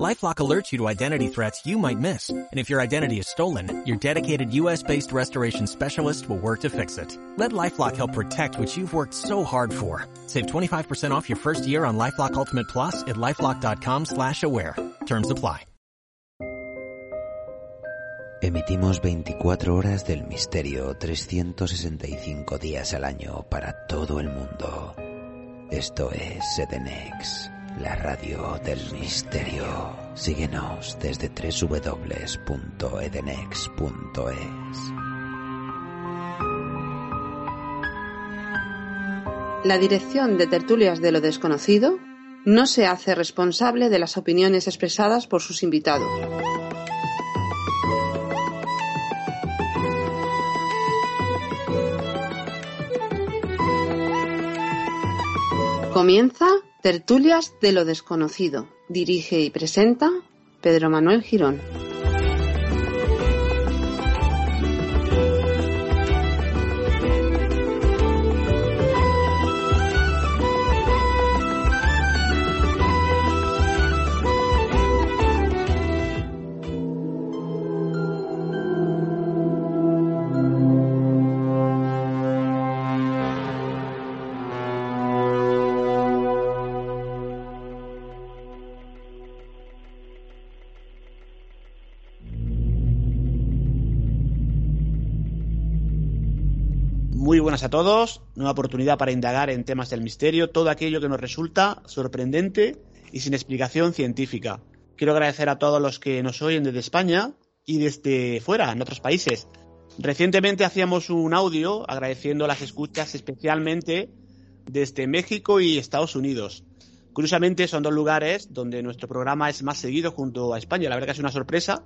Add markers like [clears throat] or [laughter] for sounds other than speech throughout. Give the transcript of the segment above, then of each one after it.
LifeLock alerts you to identity threats you might miss. And if your identity is stolen, your dedicated US-based restoration specialist will work to fix it. Let LifeLock help protect what you've worked so hard for. Save 25% off your first year on LifeLock Ultimate Plus at LifeLock.com slash aware. Terms apply. Emitimos 24 horas del misterio 365 días al año para todo el mundo. Esto es Sedenex. La radio del misterio. Síguenos desde www.edenex.es. La dirección de Tertulias de lo Desconocido no se hace responsable de las opiniones expresadas por sus invitados. Comienza Tertulias de lo desconocido. Dirige y presenta Pedro Manuel Girón. Buenas a todos, nueva oportunidad para indagar en temas del misterio, todo aquello que nos resulta sorprendente y sin explicación científica. Quiero agradecer a todos los que nos oyen desde España y desde fuera, en otros países. Recientemente hacíamos un audio agradeciendo las escuchas especialmente desde México y Estados Unidos. Curiosamente son dos lugares donde nuestro programa es más seguido junto a España. La verdad que es una sorpresa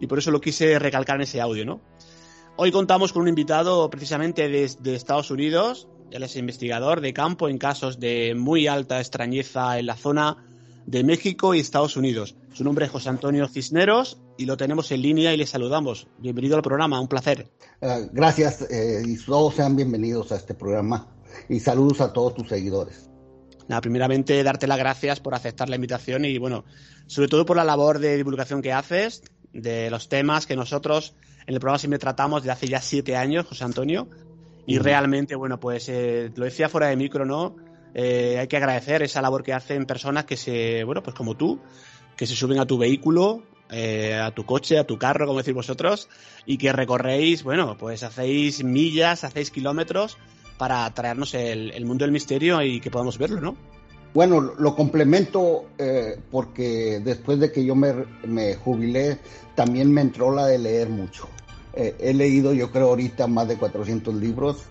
y por eso lo quise recalcar en ese audio, ¿no? Hoy contamos con un invitado precisamente desde Estados Unidos. Él es investigador de campo en casos de muy alta extrañeza en la zona de México y Estados Unidos. Su nombre es José Antonio Cisneros y lo tenemos en línea y le saludamos. Bienvenido al programa, un placer. Uh, gracias eh, y todos sean bienvenidos a este programa y saludos a todos tus seguidores. Nada, primeramente darte las gracias por aceptar la invitación y bueno, sobre todo por la labor de divulgación que haces de los temas que nosotros en el programa siempre tratamos de hace ya siete años, José Antonio, y mm. realmente, bueno, pues eh, lo decía fuera de micro, ¿no? Eh, hay que agradecer esa labor que hacen personas que se, bueno, pues como tú, que se suben a tu vehículo, eh, a tu coche, a tu carro, como decís vosotros, y que recorréis, bueno, pues hacéis millas, hacéis kilómetros para traernos el, el mundo del misterio y que podamos verlo, ¿no? Bueno, lo complemento eh, porque después de que yo me, jubilé, también me entró la de leer mucho. Eh, he leído, yo creo, ahorita más de 400 libros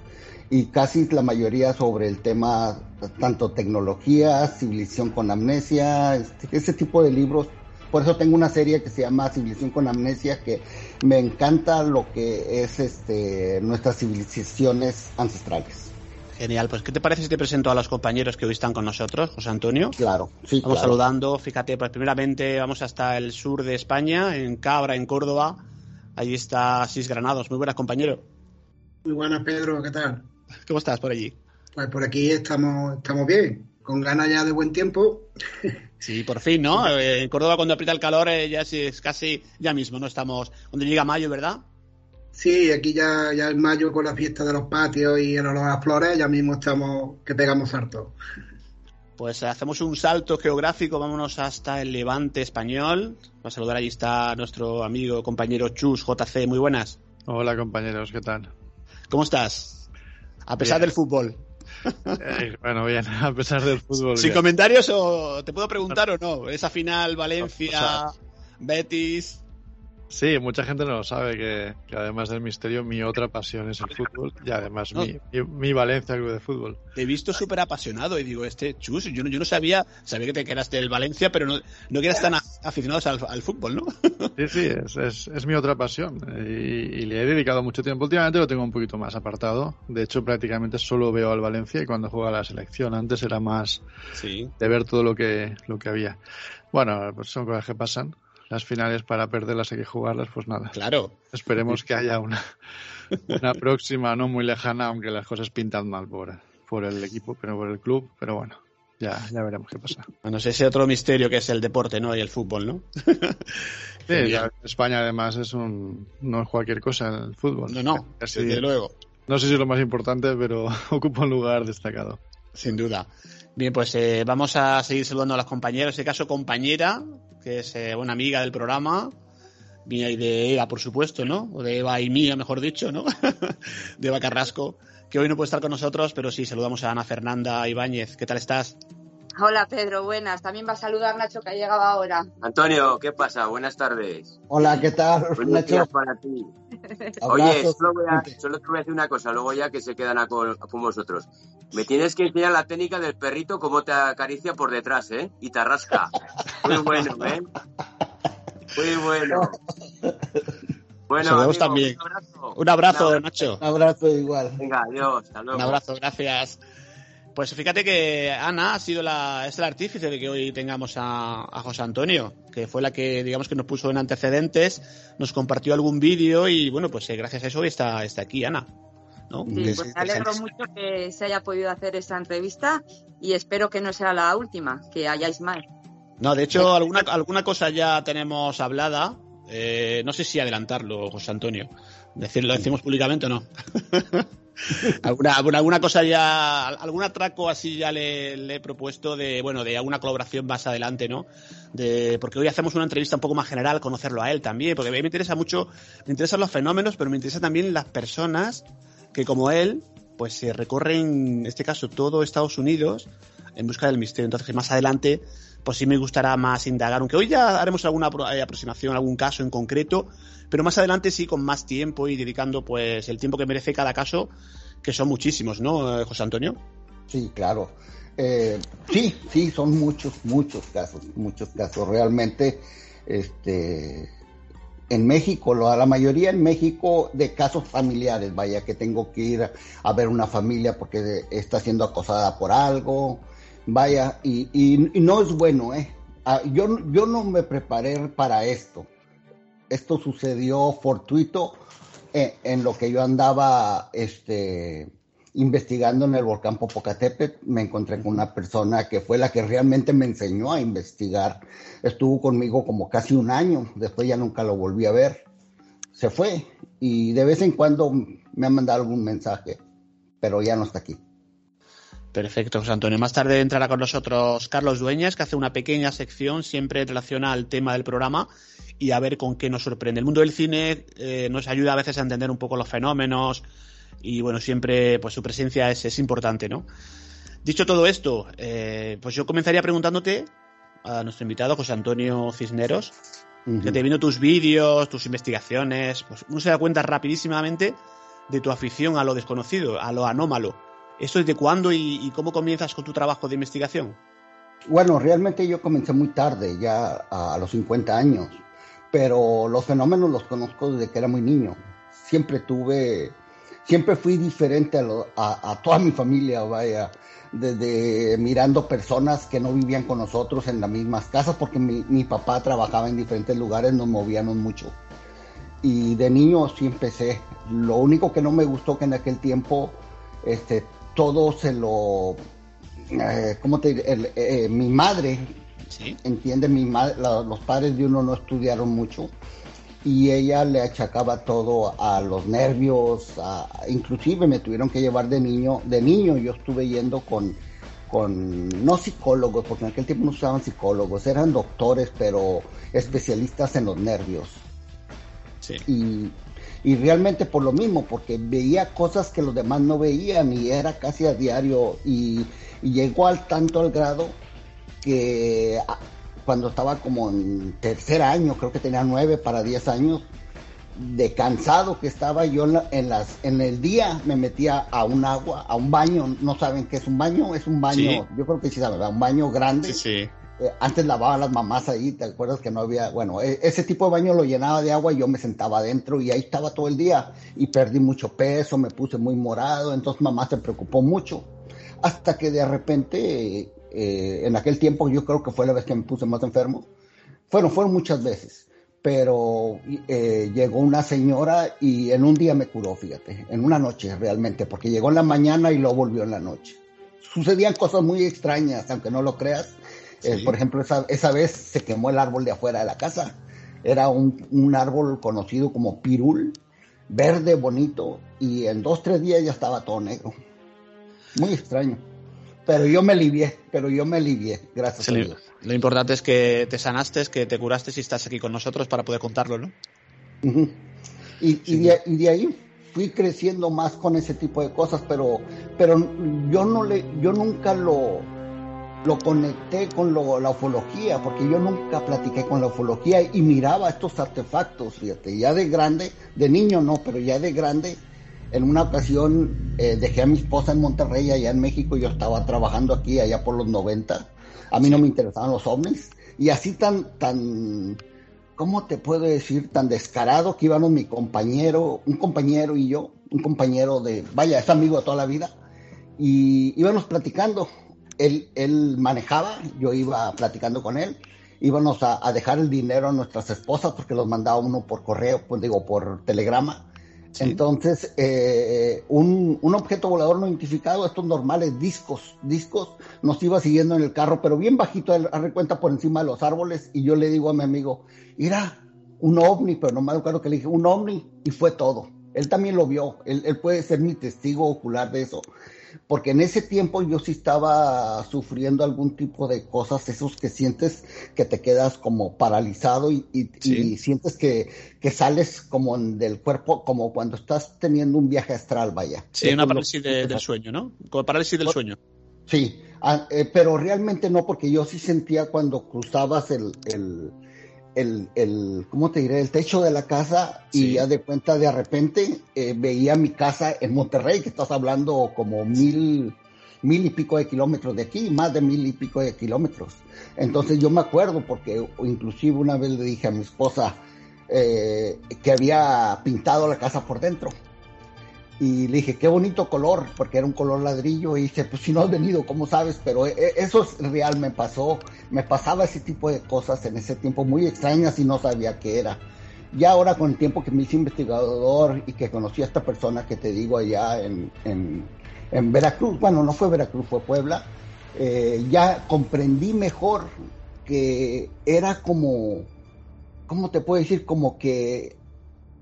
y casi la mayoría sobre el tema, tanto tecnología, civilización con amnesia, este, ese tipo de libros. Por eso tengo una serie que se llama Civilización con amnesia, que me encanta lo que es este, nuestras civilizaciones ancestrales. Genial, pues ¿qué te parece si te presento a los compañeros que hoy están con nosotros, José Antonio? Claro, sí. Vamos claro. saludando, fíjate, pues primeramente vamos hasta el sur de España, en Cabra, en Córdoba. Ahí está Sis Granados. Muy buenas, compañero. Muy buenas, Pedro, ¿qué tal? ¿Cómo estás por allí? Pues por aquí estamos, estamos bien, con ganas ya de buen tiempo. [laughs] Sí, por fin, ¿no? En Córdoba cuando aprieta el calor eh, ya es casi ya mismo, ¿no? Estamos, cuando llega mayo, ¿verdad? Sí, aquí ya, ya en mayo con la fiesta de los patios y el olor a las flores, ya mismo estamos que pegamos harto. Pues hacemos un salto geográfico, vámonos hasta el Levante español. Para saludar, allí está nuestro amigo, compañero Chus, JC, muy buenas. Hola compañeros, ¿qué tal? ¿Cómo estás? A pesar bien. del fútbol. Eh, bueno, bien, [laughs] a pesar del fútbol. ¿Sin bien. comentarios o te puedo preguntar o no? Esa final, Valencia, O sea, Betis. Sí, mucha gente no lo sabe que, que además del misterio, mi otra pasión es el fútbol y además No. mi, mi, mi Valencia Club de Fútbol. Te he visto súper apasionado y digo, este Chus, yo no, yo no sabía, sabía que te quedas del Valencia, pero no, no que eras tan aficionados al, al fútbol, ¿no? Sí, sí, es, es, es mi otra pasión y, y le he dedicado mucho tiempo. Últimamente lo tengo un poquito más apartado. De hecho, prácticamente solo veo al Valencia y cuando juega la selección. Antes era más Sí. de ver todo lo que, lo que había. Bueno, pues son cosas que pasan. Las finales para perderlas hay que jugarlas, pues nada. Claro. Esperemos que haya una, una próxima no muy lejana, aunque las cosas pintan mal por, por el equipo, pero por el club, pero bueno. Ya, ya veremos qué pasa. Bueno, es ese otro misterio que es el deporte, ¿no? Y el fútbol, ¿no? [laughs] sí, ya, España además es un, no es cualquier cosa el fútbol. No, no, Así, desde luego. No sé si es lo más importante, pero [laughs] ocupa un lugar destacado. Sin duda. Bien, pues eh, vamos a seguir saludando a las compañeras. En este caso, compañera, que es eh, una amiga del programa, mía y de Eva, por supuesto, ¿no? O de Eva y mía, mejor dicho, ¿no? [laughs] de Eva Carrasco que hoy no puede estar con nosotros, pero sí, saludamos a Ana Fernanda Ibáñez. ¿Qué tal estás? Hola Pedro, buenas. También va a saludar Nacho que ha llegado ahora. Antonio, ¿qué pasa? Buenas tardes. Hola, ¿qué tal? Buenos días para ti. [laughs] Oye, solo, voy a, solo, te voy a decir una cosa, luego ya que se quedan a con, con, vosotros. Me tienes que enseñar la técnica del perrito, cómo te acaricia por detrás, ¿eh? Y te rasca. Muy bueno, ¿eh? Muy bueno. Bueno, amigo, también. Un abrazo, un abrazo, un abrazo. Nacho. Un abrazo igual. Venga, adiós. Hasta luego. Un abrazo, gracias. Pues fíjate que Ana ha sido la, es el artífice de que hoy tengamos a, a, José Antonio, que fue la que, digamos, que nos puso en antecedentes, nos compartió algún vídeo y, bueno, pues eh, gracias a eso está, está aquí Ana. ¿no? Sí, pues me alegro mucho que se haya podido hacer esta entrevista y espero que no sea la última, que hayáis más. No, de hecho, alguna, alguna cosa ya tenemos hablada. Eh, no sé si adelantarlo, José Antonio. Decirlo, decimos públicamente o no. [laughs] alguna, alguna cosa ya, algún atraco así ya le, he propuesto de, bueno, de alguna colaboración más adelante, ¿no? De, porque hoy hacemos una entrevista un poco más general, conocerlo a él también, porque a mí me interesa mucho, me interesan los fenómenos, pero me interesa también las personas que como él, pues se recorren, en este caso, todo Estados Unidos en busca del misterio. Entonces, más adelante, pues sí me gustará más indagar, aunque hoy ya haremos alguna aproximación, algún caso en concreto, pero más adelante sí con más tiempo y dedicando pues el tiempo que merece cada caso, que son muchísimos, ¿no, José Antonio? Sí, claro. Eh, sí, sí, son muchos, muchos casos, muchos casos. Realmente, este, en México, la mayoría en México de casos familiares, vaya, que tengo que ir a ver una familia porque está siendo acosada por algo, vaya, y, y, no es bueno, ¿eh? Ah, yo, yo no me preparé para esto esto sucedió fortuito en, en, lo que yo andaba este, investigando en el volcán Popocatépetl. Me encontré con una persona que fue la que realmente me enseñó a investigar. Estuvo conmigo como casi un año, después ya nunca lo volví a ver. Se fue y de vez en cuando me ha mandado algún mensaje, pero ya no está aquí. Perfecto, José Antonio. Más tarde entrará con nosotros Carlos Dueñas, que hace una pequeña sección siempre en relación al tema del programa y a ver con qué nos sorprende. El mundo del cine eh, nos ayuda a veces a entender un poco los fenómenos y bueno, siempre pues su presencia es, es importante, ¿no? Dicho todo esto, eh, pues yo comenzaría preguntándote a nuestro invitado José Antonio Cisneros, uh -huh. que te vino tus vídeos, tus investigaciones, pues uno se da cuenta rapidísimamente de tu afición a lo desconocido, a lo anómalo. ¿Eso es de cuándo y, cómo comienzas con tu trabajo de investigación? Bueno, realmente yo comencé muy tarde, ya a los 50 años pero los fenómenos los conozco desde que era muy niño. Siempre tuve, siempre fui diferente a, toda mi familia, vaya, desde mirando personas que no vivían con nosotros en las mismas casas, porque mi, mi papá trabajaba en diferentes lugares, nos movíamos mucho. Y de niño sí empecé. Lo único que no me gustó que en aquel tiempo, este, todo se lo, eh, ¿cómo te diré? El, eh, mi madre ¿Sí? entiende mi madre, la, los padres de uno no estudiaron mucho y ella le achacaba todo a los nervios, a, inclusive me tuvieron que llevar de niño, de niño yo estuve yendo con, con no psicólogos, porque en aquel tiempo no usaban psicólogos, eran doctores, pero especialistas en los nervios. Sí. Y, y realmente por lo mismo, porque veía cosas que los demás no veían y era casi a diario y, y llegó al tanto al grado que cuando estaba como en tercer año, creo que tenía nueve para diez años, de cansado que estaba yo en, la, en, las en el día me metía a un agua, a un baño, no saben qué es un baño, es un baño, sí. yo creo que sí saben, un baño grande. Sí, sí. Eh, antes lavaban las mamás ahí, ¿te acuerdas que no había? Bueno, e ese tipo de baño lo llenaba de agua y yo me sentaba adentro y ahí estaba todo el día y perdí mucho peso, me puse muy morado, entonces mamá se preocupó mucho. Hasta que de repente eh, en aquel tiempo yo creo que fue la vez que me puse más enfermo, Fueron, fueron muchas veces, pero eh, llegó una señora y en un día me curó, fíjate, en una noche realmente, porque llegó en la mañana y luego volvió en la noche. Sucedían cosas muy extrañas, aunque no lo creas. Eh, por ejemplo, esa, esa vez se quemó el árbol de afuera de la casa. Era un, un árbol conocido como pirul, verde, bonito, y en dos, tres días ya estaba todo negro. Muy extraño. Pero yo me alivié, pero yo me alivié, gracias a Dios. Lo importante es que te sanaste, que te curaste y estás aquí con nosotros para poder contarlo, ¿no? y, y, de, ahí fui creciendo más con ese tipo de cosas, pero, pero yo no le, yo nunca lo, lo conecté con la ufología, porque yo nunca platiqué con la ufología y miraba estos artefactos, fíjate, ya de grande, de niño no, pero ya de grande, en una ocasión eh, dejé a mi esposa en Monterrey, allá en México, yo estaba trabajando aquí, allá por los 90, a mí no me interesaban los ovnis, y así tan, tan, ¿cómo te puedo decir? Tan descarado que íbamos mi compañero, un compañero y yo, un compañero de, vaya, es amigo de toda la vida, y íbamos platicando, él, él manejaba, yo iba platicando con él, íbamos a, dejar el dinero a nuestras esposas porque los mandaba uno por correo, pues digo, por telegrama. Entonces, eh, un, un, objeto volador no identificado, estos normales discos, discos, nos iba siguiendo en el carro, pero bien bajito, a cuenta por encima de los árboles, y yo le digo a mi amigo, mira, un ovni, pero no me acuerdo que le dije, un ovni, y fue todo. Él también lo vio, él, él puede ser mi testigo ocular de eso porque en ese tiempo yo sí estaba sufriendo algún tipo de cosas, esos que sientes que te quedas como paralizado y, sientes que, sales como del cuerpo, como cuando estás teniendo un viaje astral, vaya. Sí, una parálisis del sueño, ¿no? Como parálisis del sueño. Sí, ah, eh, pero realmente no, porque yo sí sentía cuando cruzabas el el, el, ¿cómo te diré? El techo de la casa y ya de cuenta de repente eh, veía mi casa en Monterrey, que estás hablando como mil, mil y pico de kilómetros de aquí, más de mil y pico de kilómetros. Entonces yo me acuerdo porque inclusive una vez le dije a mi esposa eh, que había pintado la casa por dentro y le dije, qué bonito color, porque era un color ladrillo, y dice, pues si no has venido, ¿cómo sabes? Pero eh, eso es real, me pasó, me pasaba ese tipo de cosas en ese tiempo muy extrañas y no sabía qué era. Ya ahora con el tiempo que me hice investigador y que conocí a esta persona que te digo allá en, en, Veracruz, bueno, no fue Veracruz, fue Puebla, eh, ya comprendí mejor que era como, ¿cómo te puedo decir? Como que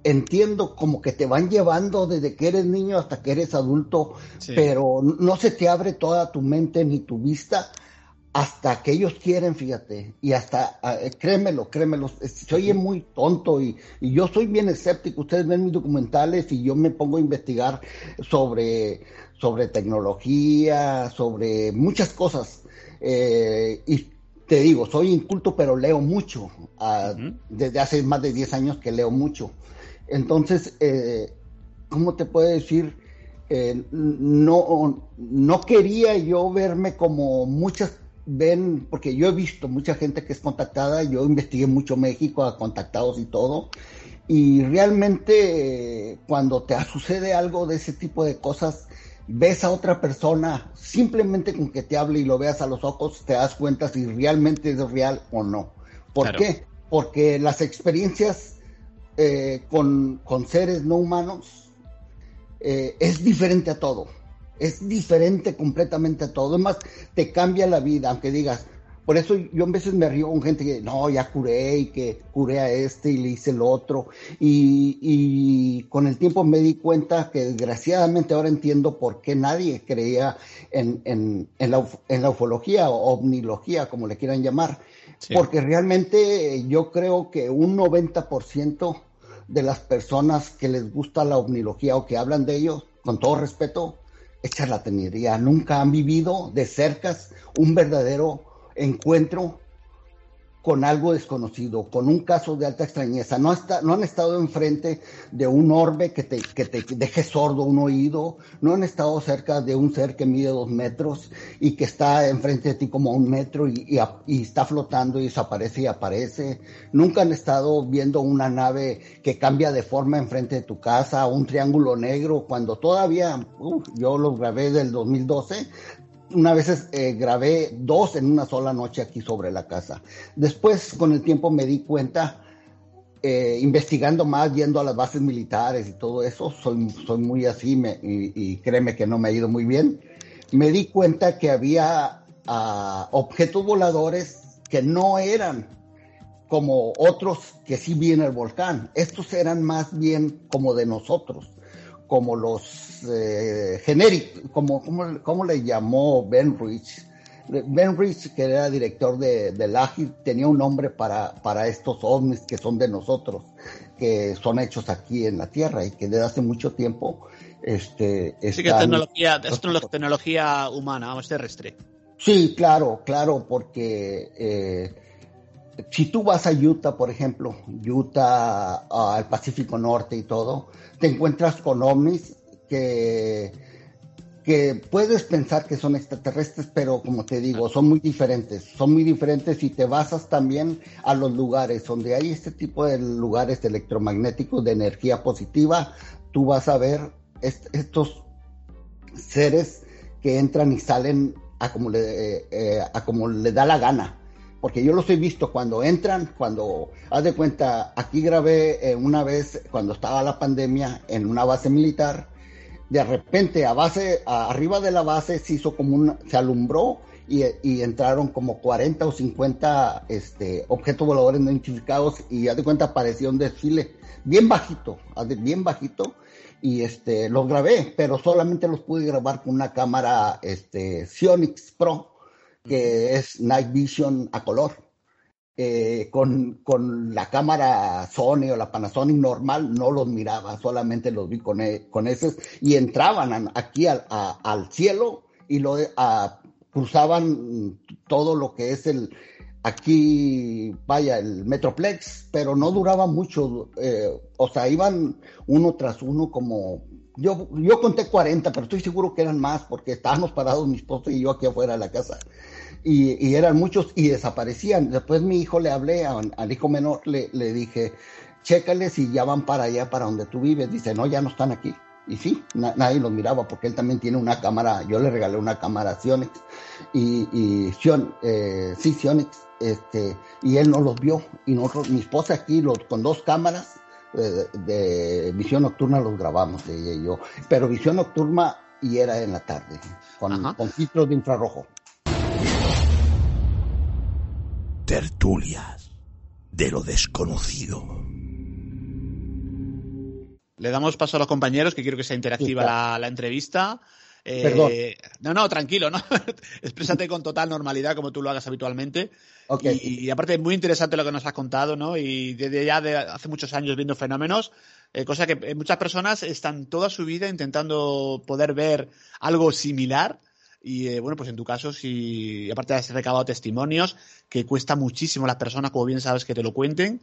entiendo como que te van llevando desde que eres niño hasta que eres adulto, pero no se te abre toda tu mente ni tu vista hasta que ellos quieren, fíjate, y hasta, ah, eh, créemelo, créemelo, se oye muy tonto y, yo soy bien escéptico, ustedes ven mis documentales y yo me pongo a investigar sobre, sobre tecnología, sobre muchas cosas, eh, y te digo, soy inculto, pero leo mucho, ah, desde hace más de 10 años que leo mucho. Entonces, eh, ¿cómo te puedo decir? Eh, no, no quería yo verme como muchas ven, porque yo he visto mucha gente que es contactada, yo investigué mucho México a contactados y todo, y realmente cuando te [laughs] sucede algo de ese tipo de cosas, ves a otra persona, simplemente con que te hable y lo veas a los ojos, te das cuenta si realmente es real o no. ¿Por qué? Porque las experiencias eh, con, seres no humanos eh, es diferente a todo. Es diferente completamente a todo. Es más, te cambia la vida, aunque digas, por eso yo a veces me río con gente que no, ya curé y que curé a este y le hice el otro. Y, con el tiempo me di cuenta que desgraciadamente ahora entiendo por qué nadie creía en, en, la, en la, ufología o ovnilogía, como le quieran llamar. Porque realmente yo creo que un 90% de las personas que les gusta la ovnilogía o que hablan de ello, con todo respeto, es charlatanería. Nunca han vivido de cerca un verdadero encuentro con algo desconocido, con un caso de alta extrañeza. No, han estado enfrente de un orbe que te, deje sordo un oído, no han estado cerca de un ser que mide dos metros y que está enfrente de ti como un metro y, y, está flotando y desaparece y aparece. Nunca han estado viendo una nave que cambia de forma enfrente de tu casa, un triángulo negro, cuando todavía, yo lo grabé del 2012, una vez eh, grabé dos en una sola noche aquí sobre la casa. Después, con el tiempo, me di cuenta, eh, investigando más, yendo a las bases militares y todo eso, soy, soy muy así me, y, créeme que no me ha ido muy bien, me di cuenta que había ah, objetos voladores que no eran como otros que sí vi en el volcán. Estos eran más bien como de nosotros como los eh, genéricos, como, como, le llamó Ben Rich. Ben Rich, que era director de, de tenía un nombre para, para estos ovnis que son de nosotros, que son hechos aquí en la Tierra y que desde hace mucho tiempo este, sí, que es tecnología, es tecnología humana, vamos, terrestre. Sí, claro, claro, porque eh, si tú vas a Utah, por ejemplo, Utah, al Pacífico Norte y todo, te encuentras con ovnis que, que puedes pensar que son extraterrestres, pero como te digo, son muy diferentes. Son muy diferentes y te basas también a los lugares donde hay este tipo de lugares electromagnéticos de energía positiva. Tú vas a ver estos seres que entran y salen a como le, eh, eh, a como le da la gana porque yo los he visto cuando entran, cuando, haz de cuenta, aquí grabé eh, una vez cuando estaba la pandemia en una base militar, de repente a base, arriba de la base se hizo como un, se alumbró y, entraron como 40 o 50 este, objetos voladores no identificados y haz de cuenta apareció un desfile bien bajito, bien bajito, y este, los grabé, pero solamente los pude grabar con una cámara este, Sionix Pro que es Night Vision a color. Eh, con, con, la cámara Sony o la Panasonic normal no los miraba, solamente los vi con, e, con esos y entraban aquí al, al cielo y lo a, cruzaban todo lo que es el aquí vaya el Metroplex, pero no duraba mucho, eh, o sea, iban uno tras uno como yo, yo conté 40, pero estoy seguro que eran más porque estábamos parados mi esposo y yo aquí afuera de la casa y, eran muchos y desaparecían. Después mi hijo le hablé, al hijo menor le, le dije, chécale si ya van para allá, para donde tú vives. Dice, no, ya no están aquí. Y sí, nadie los miraba porque él también tiene una cámara, yo le regalé una cámara Sionix y, y eh, sí, Sionix, este, y él no los vio. Y nosotros, mi esposa aquí, los, con dos cámaras eh, de, visión nocturna los grabamos, ella y yo. Pero visión nocturna y era en la tarde, con, con filtros de infrarrojo. Tertulias de lo desconocido. Le damos paso a los compañeros, que quiero que sea interactiva la, entrevista. Eh, Perdón. No, no, tranquilo, ¿no? [laughs] Exprésate con total normalidad como tú lo hagas habitualmente. Y, aparte, muy interesante lo que nos has contado, ¿no? Y desde ya de hace muchos años viendo fenómenos, eh, cosa que eh, muchas personas están toda su vida intentando poder ver algo similar y eh, bueno, pues en tu caso, si aparte has recabado testimonios, que cuesta muchísimo a las personas, como bien sabes, que te lo cuenten.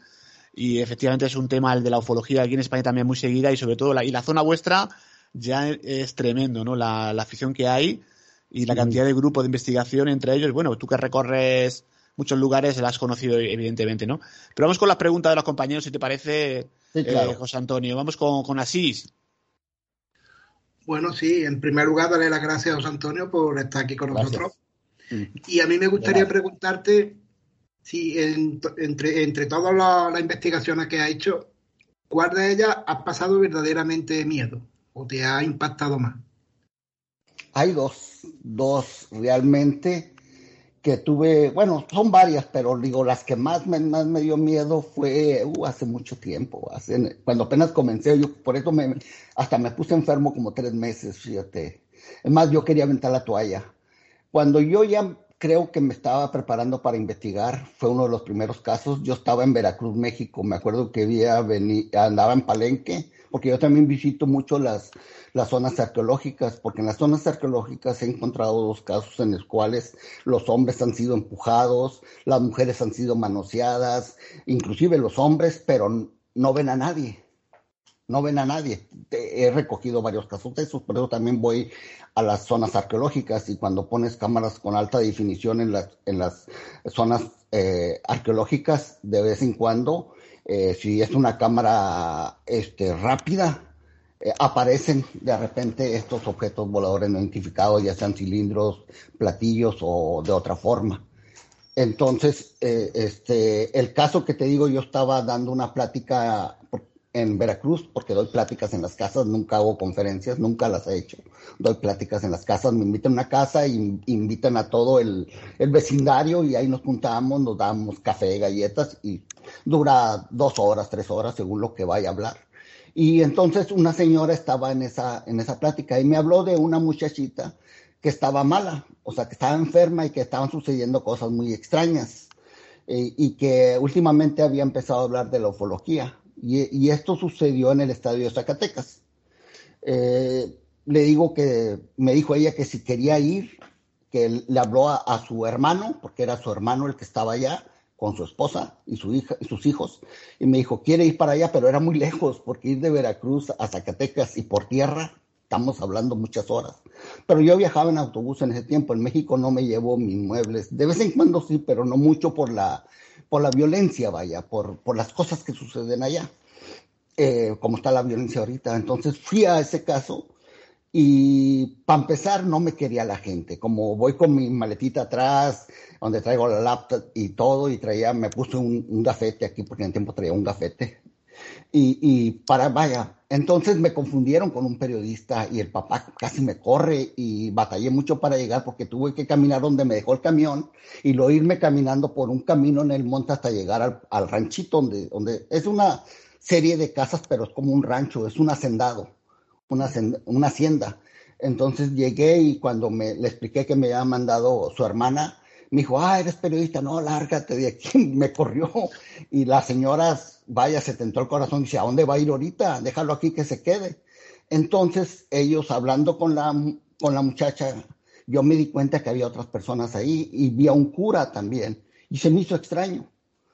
Y efectivamente es un tema el de la ufología aquí en España también muy seguida y sobre todo la, y la zona vuestra ya es tremendo, ¿no? La, afición que hay y la cantidad de grupos de investigación entre ellos. Bueno, tú que recorres muchos lugares la has conocido evidentemente, ¿no? Pero vamos con las preguntas de los compañeros, si te parece, eh, José Antonio. Vamos con, con Asís. Bueno, sí, en primer lugar, darle las gracias a José Antonio por estar aquí con nosotros. Y a mí me gustaría preguntarte si entre, entre todas las investigaciones que ha hecho, ¿cuál de ellas has pasado verdaderamente miedo o te ha impactado más? Hay dos, dos realmente que tuve, bueno, son varias, pero digo, las que más me, más me dio miedo fue uh, hace mucho tiempo, hace, cuando apenas comencé, yo por eso me, hasta me puse enfermo como tres meses, fíjate. Es más, yo quería aventar la toalla. Cuando yo ya creo que me estaba preparando para investigar, fue uno de los primeros casos, yo estaba en Veracruz, México, me acuerdo que había andaba en Palenque, porque yo también visito mucho las, las zonas arqueológicas, porque en las zonas arqueológicas he encontrado dos casos en los cuales los hombres han sido empujados, las mujeres han sido manoseadas, inclusive los hombres, pero no ven a nadie. No ven a nadie. He recogido varios casos de esos, pero también voy a las zonas arqueológicas y cuando pones cámaras con alta definición en las, en las zonas eh, arqueológicas, de vez en cuando, eh, si es una cámara este, rápida, eh, aparecen de repente estos objetos voladores no identificados, ya sean cilindros, platillos o de otra forma. Entonces, eh, este, el caso que te digo, yo estaba dando una plática en Veracruz, porque doy pláticas en las casas, nunca hago conferencias, nunca las he hecho. Doy pláticas en las casas, me invitan a una casa y invitan a todo el, vecindario y ahí nos juntamos, nos damos café, galletas y dura dos horas, tres horas según lo que vaya a hablar. Y entonces una señora estaba en esa, en esa plática y me habló de una muchachita que estaba mala, o sea, que estaba enferma y que estaban sucediendo cosas muy extrañas eh, y que últimamente había empezado a hablar de la ufología y, esto sucedió en el estadio de Zacatecas. Eh, le digo que me dijo ella que si quería ir, que le habló a, su hermano, porque era su hermano el que estaba allá con su esposa y, su hija, y sus hijos, y me dijo, quiere ir para allá, pero era muy lejos, porque ir de Veracruz a Zacatecas y por tierra, estamos hablando muchas horas. Pero yo viajaba en autobús en ese tiempo, en México no me llevo mis muebles, de vez en cuando sí, pero no mucho por la, por la violencia, vaya, por, por las cosas que suceden allá, eh, como está la violencia ahorita. Entonces fui a ese caso y para empezar no me quería la gente, como voy con mi maletita atrás, donde traigo la laptop y todo, y traía, me puse un, un gafete aquí, porque en el tiempo traía un gafete, y, y, para, vaya, entonces me confundieron con un periodista y el papá casi me corre y batallé mucho para llegar porque tuve que caminar donde me dejó el camión y lo irme caminando por un camino en el monte hasta llegar al, ranchito donde, donde es una serie de casas, pero es como un rancho, es un hacendado, una, una hacienda. Entonces llegué y cuando me, le expliqué que me había mandado su hermana, me dijo, ah, eres periodista, no, lárgate de aquí, [laughs] me corrió. Y las señoras, vaya, se tentó el corazón, dice, ¿a dónde va a ir ahorita? Déjalo aquí que se quede. Entonces, ellos hablando con la, con la muchacha, yo me di cuenta que había otras personas ahí y vi a un cura también. Y se me hizo extraño,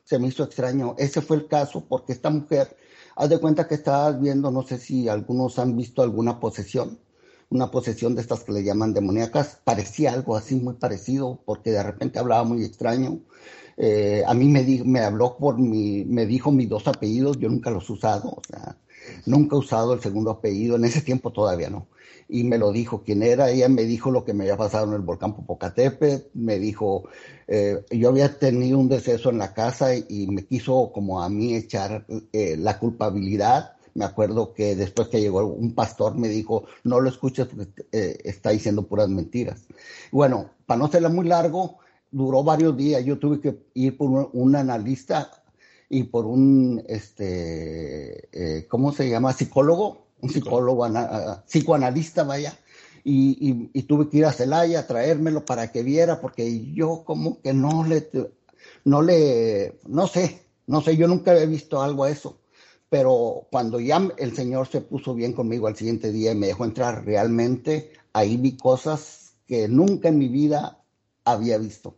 se me hizo extraño. Ese fue el caso porque esta mujer, haz de cuenta que estabas viendo, no sé si algunos han visto alguna posesión una posesión de estas que le llaman demoníacas, parecía algo así muy parecido, porque de repente hablaba muy extraño. Eh, a mí me, me habló por mi, me dijo mis dos apellidos, yo nunca los he usado, o sea, nunca he usado el segundo apellido, en ese tiempo todavía no. Y me lo dijo quién era, ella me dijo lo que me había pasado en el volcán Popocatépetl, me dijo, eh, yo había tenido un deceso en la casa y, me quiso como a mí echar eh, la culpabilidad me acuerdo que después que llegó un pastor me dijo, no lo escuches porque eh, está diciendo puras mentiras. Bueno, para no serla muy largo, duró varios días. Yo tuve que ir por un, analista y por un, este, eh, ¿cómo se llama? Psicólogo, un psicólogo, psicoanalista, vaya. Y, y, tuve que ir a Celaya a traérmelo para que viera, porque yo como que no le, no le, no sé, no sé, yo nunca había visto algo a eso pero cuando ya el Señor se puso bien conmigo al siguiente día y me dejó entrar realmente, ahí vi cosas que nunca en mi vida había visto.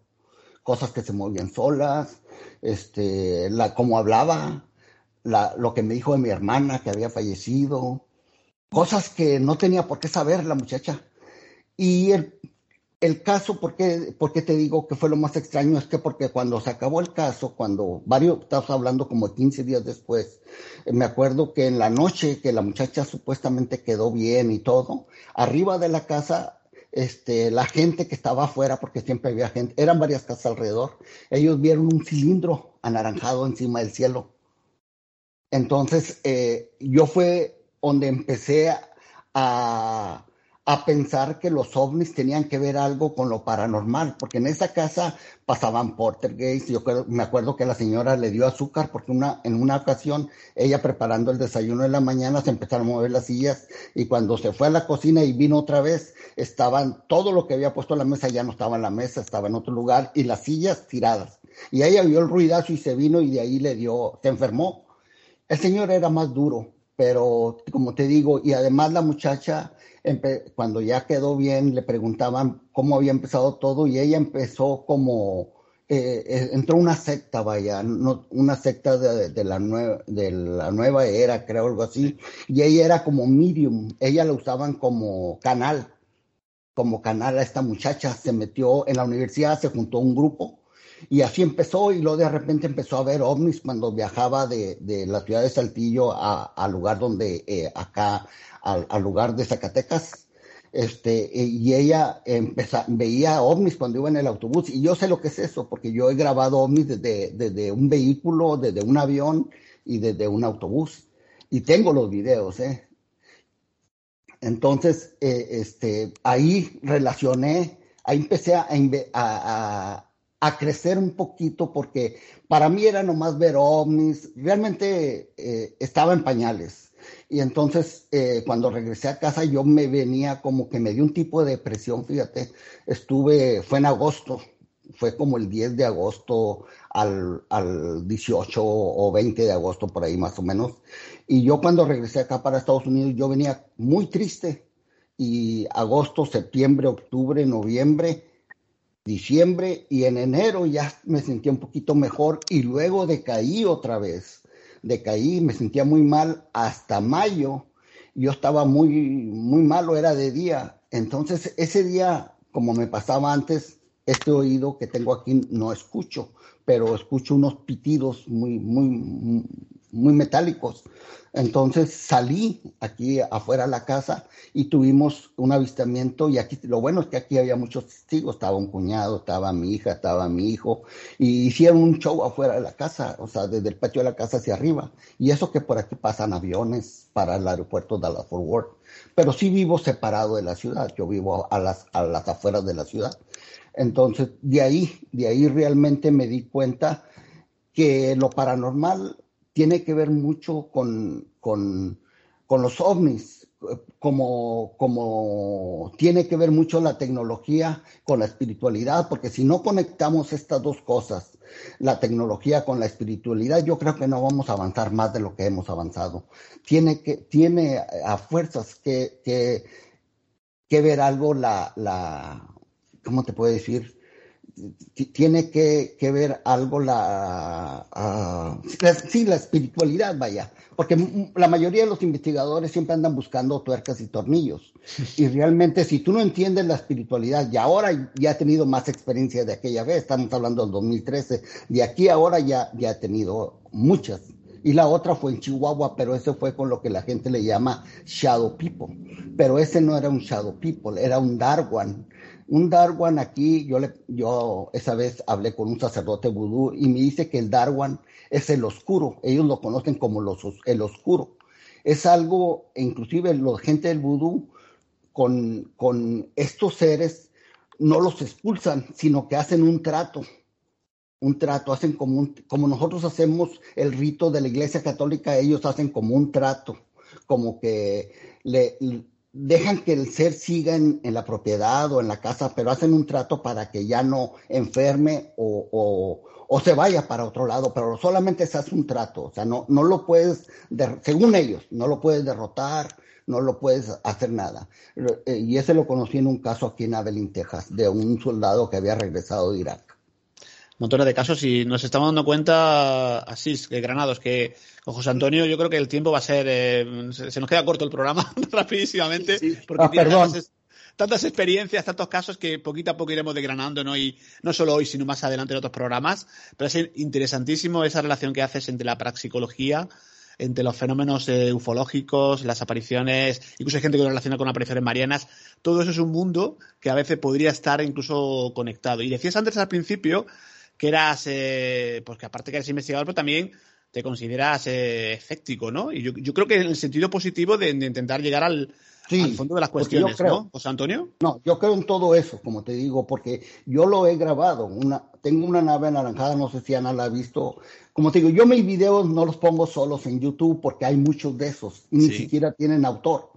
Cosas que se movían solas, este, la, como hablaba, la, lo que me dijo de mi hermana que había fallecido, cosas que no tenía por qué saber la muchacha. Y el, el caso, ¿por qué, te digo que fue lo más extraño? Es que porque cuando se acabó el caso, cuando varios, estamos hablando como 15 días después, eh, me acuerdo que en la noche que la muchacha supuestamente quedó bien y todo, arriba de la casa, este, la gente que estaba afuera, porque siempre había gente, eran varias casas alrededor, ellos vieron un cilindro anaranjado encima del cielo. Entonces, eh, yo fue donde empecé a pensar que los ovnis tenían que ver algo con lo paranormal, porque en esa casa pasaban portergeist, yo me acuerdo que la señora le dio azúcar porque una, en una ocasión ella preparando el desayuno de la mañana se empezaron a mover las sillas y cuando se fue a la cocina y vino otra vez, estaban, todo lo que había puesto en la mesa ya no estaba en la mesa, estaba en otro lugar y las sillas tiradas. Y ella vio el ruidazo y se vino y de ahí le dio, se enfermó. El señor era más duro, pero como te digo, y además la muchacha cuando ya quedó bien, le preguntaban cómo había empezado todo y ella empezó como, eh, eh, entró una secta, vaya, una secta de, la nueva, de la nueva era, creo, algo así, y ella era como medium, ella la usaban como canal, como canal a esta muchacha, se metió en la universidad, se juntó un grupo Y así empezó y luego de repente empezó a ver ovnis cuando viajaba de, la ciudad de Saltillo al lugar donde, eh, acá, al, lugar de Zacatecas. Este, y ella empezó, veía ovnis cuando iba en el autobús y yo sé lo que es eso porque yo he grabado ovnis desde, desde un vehículo, desde un avión y desde un autobús y tengo los videos, ¿eh? Entonces, eh, este, ahí relacioné, ahí empecé a, a, a, crecer un poquito porque para mí era nomás ver ovnis, realmente eh, estaba en pañales. Y entonces, eh, cuando regresé a casa, yo me venía como que me dio un tipo de depresión, fíjate, estuve, fue en agosto, fue como el 10 de agosto al, al 18 o 20 de agosto, por ahí más o menos. Y yo cuando regresé acá para Estados Unidos, yo venía muy triste. Y agosto, septiembre, octubre, noviembre, diciembre y en enero ya me sentía un poquito mejor y luego decaí otra vez. Decaí, me sentía muy mal hasta mayo. Yo estaba muy, muy malo, era de día. Entonces ese día, como me pasaba antes, este oído que tengo aquí no escucho, pero escucho unos pitidos muy, muy, muy metálicos. Entonces salí aquí afuera de la casa y tuvimos un avistamiento y aquí lo bueno es que aquí había muchos testigos, estaba un cuñado, estaba mi hija, estaba mi hijo y hicieron un show afuera de la casa, o sea, desde el patio de la casa hacia arriba. Y eso que por aquí pasan aviones para el aeropuerto Dallas Fort Worth. Pero sí vivo separado de la ciudad, yo vivo a las, a las afueras de la ciudad. Entonces, de ahí, de ahí realmente me di cuenta que lo paranormal tiene que ver mucho con, con, los ovnis, como, como tiene que ver mucho la tecnología con la espiritualidad, porque si no conectamos estas dos cosas, la tecnología con la espiritualidad, yo creo que no vamos a avanzar más de lo que hemos avanzado. Tiene que, tiene a fuerzas que, que, que ver algo la, la, ¿cómo te puedo decir? Tiene que, ver algo la, sí, la espiritualidad, vaya, porque la mayoría de los investigadores siempre andan buscando tuercas y tornillos. [laughs] Y realmente si tú no entiendes la espiritualidad, y ahora ya he tenido más experiencia de aquella vez, estamos hablando del 2013, de aquí ahora ya, ya he tenido muchas. Y la otra fue en Chihuahua, pero ese fue con lo que la gente le llama Shadow People. Pero ese no era un Shadow People, era un Darwan un Darwan aquí, yo, le, yo esa vez hablé con un sacerdote vudú y me dice que el Darwan es el oscuro, ellos lo conocen como los, el oscuro. Es algo, inclusive la gente del vudú, con, con estos seres, no los expulsan, sino que hacen un trato, un trato, hacen como, un, como nosotros hacemos el rito de la Iglesia Católica, ellos hacen como un trato, como que le, dejan que el ser siga en, la propiedad o en la casa, pero hacen un trato para que ya no enferme o, se vaya para otro lado, pero solamente se hace un trato, o sea, no, no lo puedes, según ellos, no lo puedes derrotar, no lo puedes hacer nada. Eh, y ese lo conocí en un caso aquí en Abilene, Texas, de un soldado que había regresado de Irak montones de casos y nos estamos dando cuenta, así, que Granados, que con José Antonio yo creo que el tiempo va a ser, eh, se, nos queda corto el programa [laughs] rapidísimamente, porque ah, tiene tantas, experiencias, tantos casos que poquito a poco iremos desgranando, ¿no? Y no solo hoy, sino más adelante en otros programas, pero es interesantísimo esa relación que haces entre la praxicología, entre los fenómenos eh, ufológicos, las apariciones, incluso hay gente que lo relaciona con apariciones marianas, todo eso es un mundo que a veces podría estar incluso conectado. Y decías antes al principio que eras, eh, pues que aparte que eres investigador, pero también te consideras eh, escéptico, ¿no? Y yo, yo, creo que en el sentido positivo de, intentar llegar al, fondo de las cuestiones, ¿no? José Antonio. No, yo creo en todo eso, como te digo, porque yo lo he grabado. Una, tengo una nave anaranjada, no sé si Ana la ha visto. Como te digo, yo mis videos no los pongo solos en YouTube porque hay muchos de esos, ni siquiera tienen autor.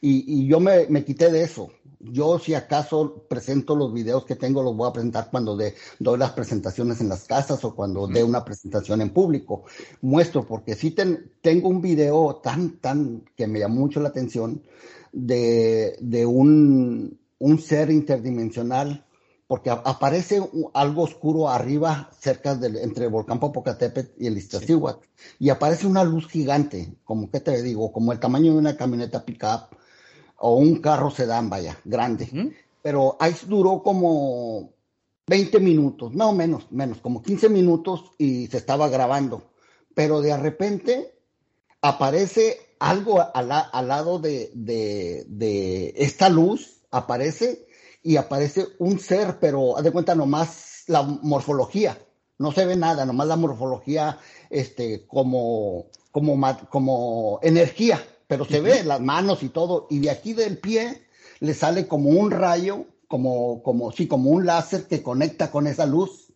Y, y yo me, me, quité de eso. Yo si acaso presento los videos que tengo, los voy a presentar cuando de, doy las presentaciones en las casas o cuando dé una presentación en público. Muestro, porque sí tengo un video tan, tan, que me llamó mucho la atención, de, de un, un ser interdimensional porque aparece algo oscuro arriba, cerca del, entre el volcán Popocatépetl y el Iztaccíhuatl, y aparece una luz gigante, como que te digo, como el tamaño de una camioneta pickup, o un carro sedán, vaya, grande. Pero ahí duró como 20 minutos, no menos, menos, como 15 minutos y se estaba grabando. Pero de repente aparece algo al, lado de, de, esta luz, aparece y aparece un ser, pero haz de cuenta nomás la morfología, no se ve nada, nomás la morfología este, como, como, como energía, pero se ve las manos y todo, y de aquí del pie le sale como un rayo, como, como, sí, como un láser que conecta con esa luz,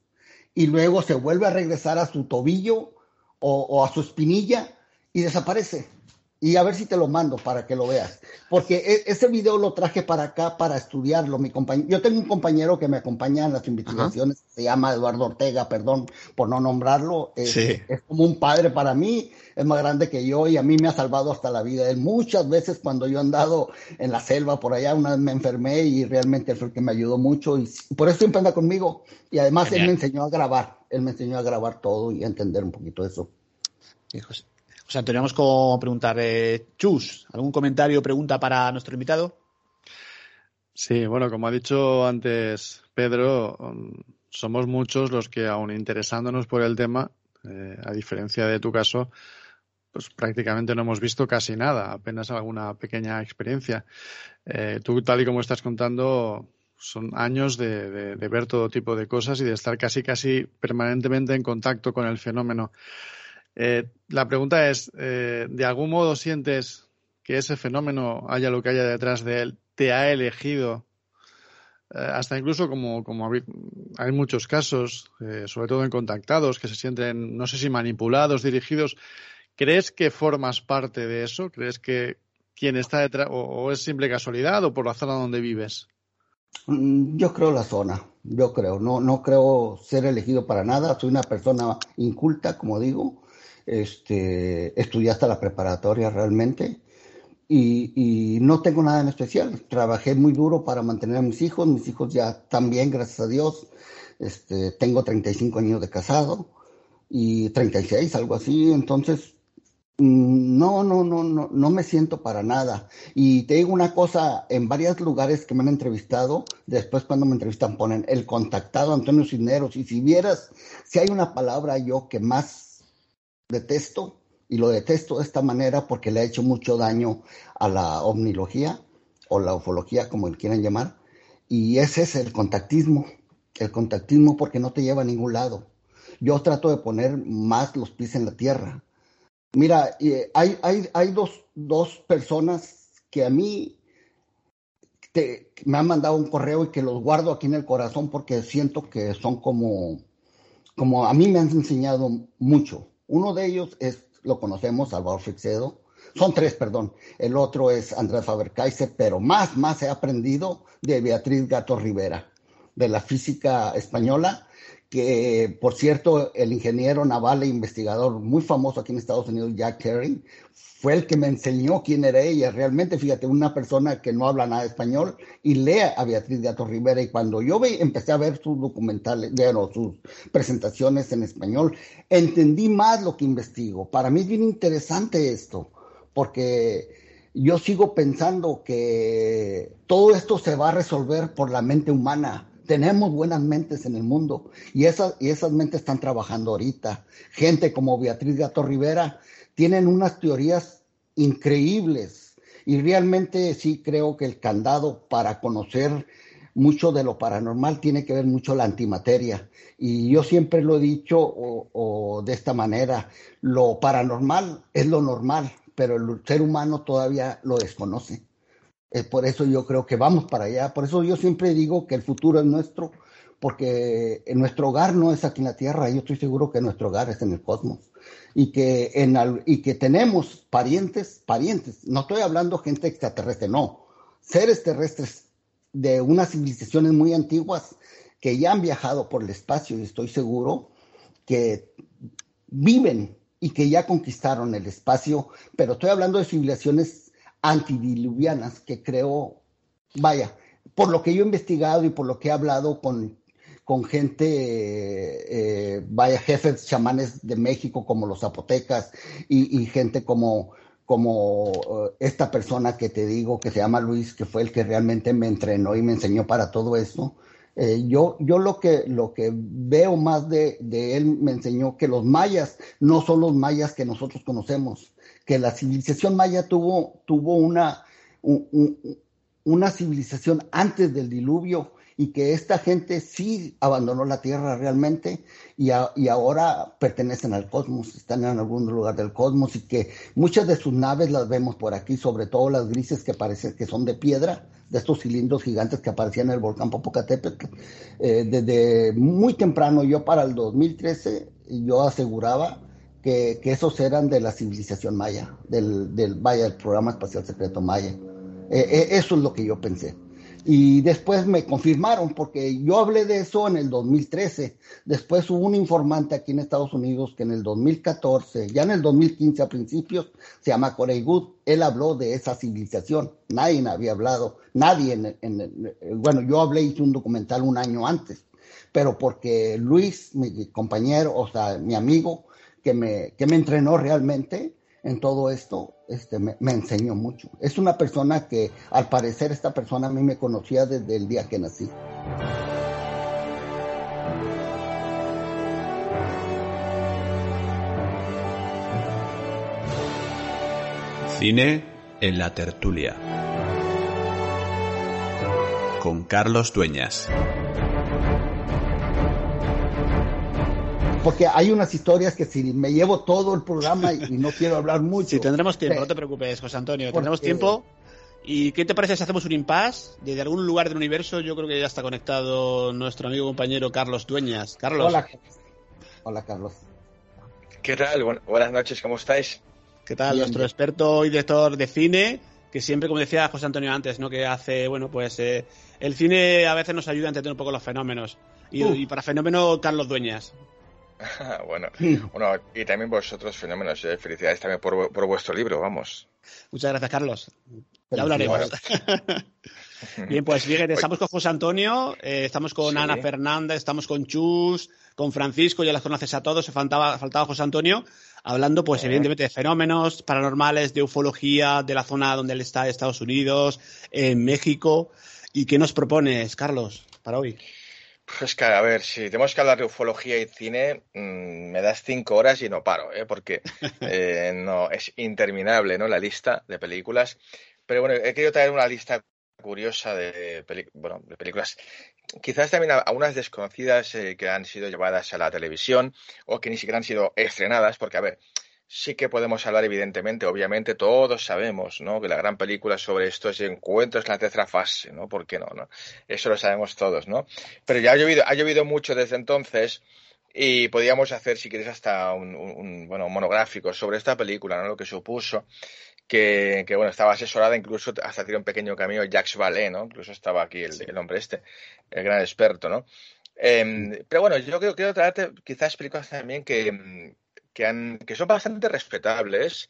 y luego se vuelve a regresar a su tobillo o, o a su espinilla y desaparece y a ver si te lo mando para que lo veas. Porque e, ese video lo traje para acá para estudiarlo. Mi compañero, yo tengo un compañero que me acompaña en las investigaciones, se llama Eduardo Ortega, perdón por no nombrarlo. Es, es, como un padre para mí, es más grande que yo y a mí me ha salvado hasta la vida. Él muchas veces cuando yo he andado en la selva por allá, una vez me enfermé y realmente fue el que me ayudó mucho y por eso siempre anda conmigo. Y además él me enseñó a grabar, él me enseñó a grabar todo y a entender un poquito eso. Hijos. O sea, teníamos como preguntar, eh, Chus, ¿algún comentario o pregunta para nuestro invitado? Sí, bueno, como ha dicho antes Pedro, um, somos muchos los que, aun interesándonos por el tema, eh, a diferencia de tu caso, pues prácticamente no hemos visto casi nada, apenas alguna pequeña experiencia. Eh, tú, tal y como estás contando, son años de, de, ver todo tipo de cosas y de estar casi, casi permanentemente en contacto con el fenómeno. Eh, la pregunta es, eh, ¿de algún modo sientes que ese fenómeno, haya lo que haya detrás de él, te ha elegido? Eh, hasta incluso como, como hay muchos casos, sobre todo en contactados, que se sienten, no sé si manipulados, dirigidos. ¿Crees que formas parte de eso? ¿Crees que quien está detrás, o, es simple casualidad, o por la zona donde vives? Mm, yo creo la zona, yo creo, no, no creo ser elegido para nada, soy una persona inculta, como digo, este, estudié hasta la preparatoria realmente y, no tengo nada en especial. Trabajé muy duro para mantener a mis hijos, mis hijos ya también, gracias a Dios. Este, tengo 35 años de casado y 36, algo así, entonces mm, no, no, no, no, no me siento para nada. Y te digo una cosa, en varios lugares que me han entrevistado, después cuando me entrevistan ponen el contactado Antonio Cisneros, y si vieras, si hay una palabra yo que más detesto y lo detesto de esta manera porque le ha hecho mucho daño a la omnilogía o la ufología, como quieran llamar, y ese es el contactismo, el contactismo porque no te lleva a ningún lado. Yo trato de poner más los pies en la tierra. Mira, hay, hay, hay dos, dos personas que a mí me han mandado un correo y que los guardo aquí en el corazón porque siento que son como, como a mí me han enseñado mucho. Uno de ellos es, lo conocemos, Salvador Fixedo. Son tres, perdón. El otro es Andrés faber pero más, más he aprendido de Beatriz Gato Rivera, de la física española, que por cierto, el ingeniero naval e investigador muy famoso aquí en Estados Unidos, Jack Kerry, fue el que me enseñó quién era ella. Realmente, fíjate, una persona que no habla nada de español y lee a Beatriz Gato Rivera. Y cuando yo empecé a ver sus documentales, bueno, sus presentaciones en español, entendí más lo que investigo. Para mí es bien interesante esto, porque yo sigo pensando que todo esto se va a resolver por la mente humana. Tenemos buenas mentes en el mundo y esas, y esas mentes están trabajando ahorita. Gente como Beatriz Gato Rivera tienen unas teorías increíbles y realmente sí creo que el candado para conocer mucho de lo paranormal tiene que ver mucho la antimateria. Y yo siempre lo he dicho o, de esta manera, lo paranormal es lo normal, pero el ser humano todavía lo desconoce. Es por eso yo creo que vamos para allá. Por eso yo siempre digo que el futuro es nuestro, porque nuestro hogar no es aquí en la Tierra. Yo estoy seguro que nuestro hogar es en el cosmos y que, en, y que tenemos parientes, parientes, no estoy hablando gente extraterrestre, no, seres terrestres de unas civilizaciones muy antiguas que ya han viajado por el espacio y estoy seguro que viven y que ya conquistaron el espacio, pero estoy hablando de civilizaciones antidiluvianas que creo, vaya, por lo que yo he investigado y por lo que he hablado con con gente, eh, vaya, jefes chamanes de México como los zapotecas y, gente como, como eh, esta persona que te digo que se llama Luis, que fue el que realmente me entrenó y me enseñó para todo esto. Eh, yo, yo lo que, lo que veo más de, de, él me enseñó que los mayas no son los mayas que nosotros conocemos, que la civilización maya tuvo, tuvo una, una civilización antes del diluvio y que esta gente sí abandonó la Tierra realmente y, y, ahora pertenecen al cosmos, están en algún lugar del cosmos y que muchas de sus naves las vemos por aquí, sobre todo las grises que parecen que son de piedra, de estos cilindros gigantes que aparecían en el volcán Popocatépetl. Eh, desde muy temprano, yo para el 2013, yo aseguraba que, esos eran de la civilización maya, del, del, del programa espacial secreto maya. Eh, eh, eso es lo que yo pensé. Y después me confirmaron, porque yo hablé de eso en el 2013. Después hubo un informante aquí en Estados Unidos que en el 2014, ya en el 2015 a principios, se llama Corey Good. Él habló de esa civilización. Nadie había hablado, nadie. En, en, bueno, yo hablé, hice un documental un año antes, pero porque Luis, mi compañero, o sea, mi amigo, que me, que me entrenó realmente, en todo esto, este, me, me, enseñó mucho. Es una persona que, al parecer, esta persona a mí me conocía desde el día que nací. Cine en la tertulia. Con Carlos Dueñas. Porque hay unas historias que si me llevo todo el programa y, no quiero hablar [laughs] mucho. Sí, tendremos tiempo, no te preocupes, José Antonio, tendremos tiempo. ¿Y qué te parece si hacemos un impasse? Desde algún lugar del universo, yo creo que ya está conectado nuestro amigo compañero Carlos Dueñas. Carlos. Hola, Hola Carlos. ¿Qué tal? buenas noches, ¿cómo estáis? ¿Qué tal? nuestro experto y director de cine, que siempre, como decía José Antonio antes, ¿no? Que hace, bueno, pues eh, el cine a veces nos ayuda a entender un poco los fenómenos. Y, uh. y para fenómeno, Carlos Dueñas. [laughs] bueno, bueno, y también vosotros fenómenos. ¿eh? Felicidades también por, por, vuestro libro, vamos. Muchas gracias, Carlos. Ya hablaremos. [laughs] [laughs] Bien, pues fíjate, estamos con José Antonio, eh, estamos con Ana Fernández, estamos con Chus, con Francisco, ya las conoces a todos, se faltaba, faltaba José Antonio, hablando pues evidentemente de fenómenos paranormales, de ufología, de la zona donde él está, Estados Unidos, en México. ¿Y qué nos propones, Carlos, para hoy? Pues que, a ver, si tenemos que hablar de ufología y cine, mmm, me das cinco horas y no paro, ¿eh? porque [laughs] eh, no es interminable ¿no? la lista de películas. Pero bueno, he querido traer una lista curiosa de, bueno, de películas, quizás también algunas desconocidas eh, que han sido llevadas a la televisión o que ni siquiera han sido estrenadas, porque, a ver, sí que podemos hablar, evidentemente, obviamente, todos sabemos, ¿no? Que la gran película sobre estos encuentros en la tercera fase, ¿no? ¿Por qué no, no? Eso lo sabemos todos, ¿no? Pero ya ha llovido, ha llovido mucho desde entonces y podíamos hacer, si quieres, hasta un, un, bueno, monográfico sobre esta película, ¿no? Lo que supuso. Que, que, bueno, estaba asesorada, incluso hasta tiene un pequeño camino Jacques Vallée, ¿no? Incluso estaba aquí el, el hombre este, el gran experto, ¿no? Eh, pero bueno, yo creo, quiero traerte quizás películas también que, que, han, que son bastante respetables,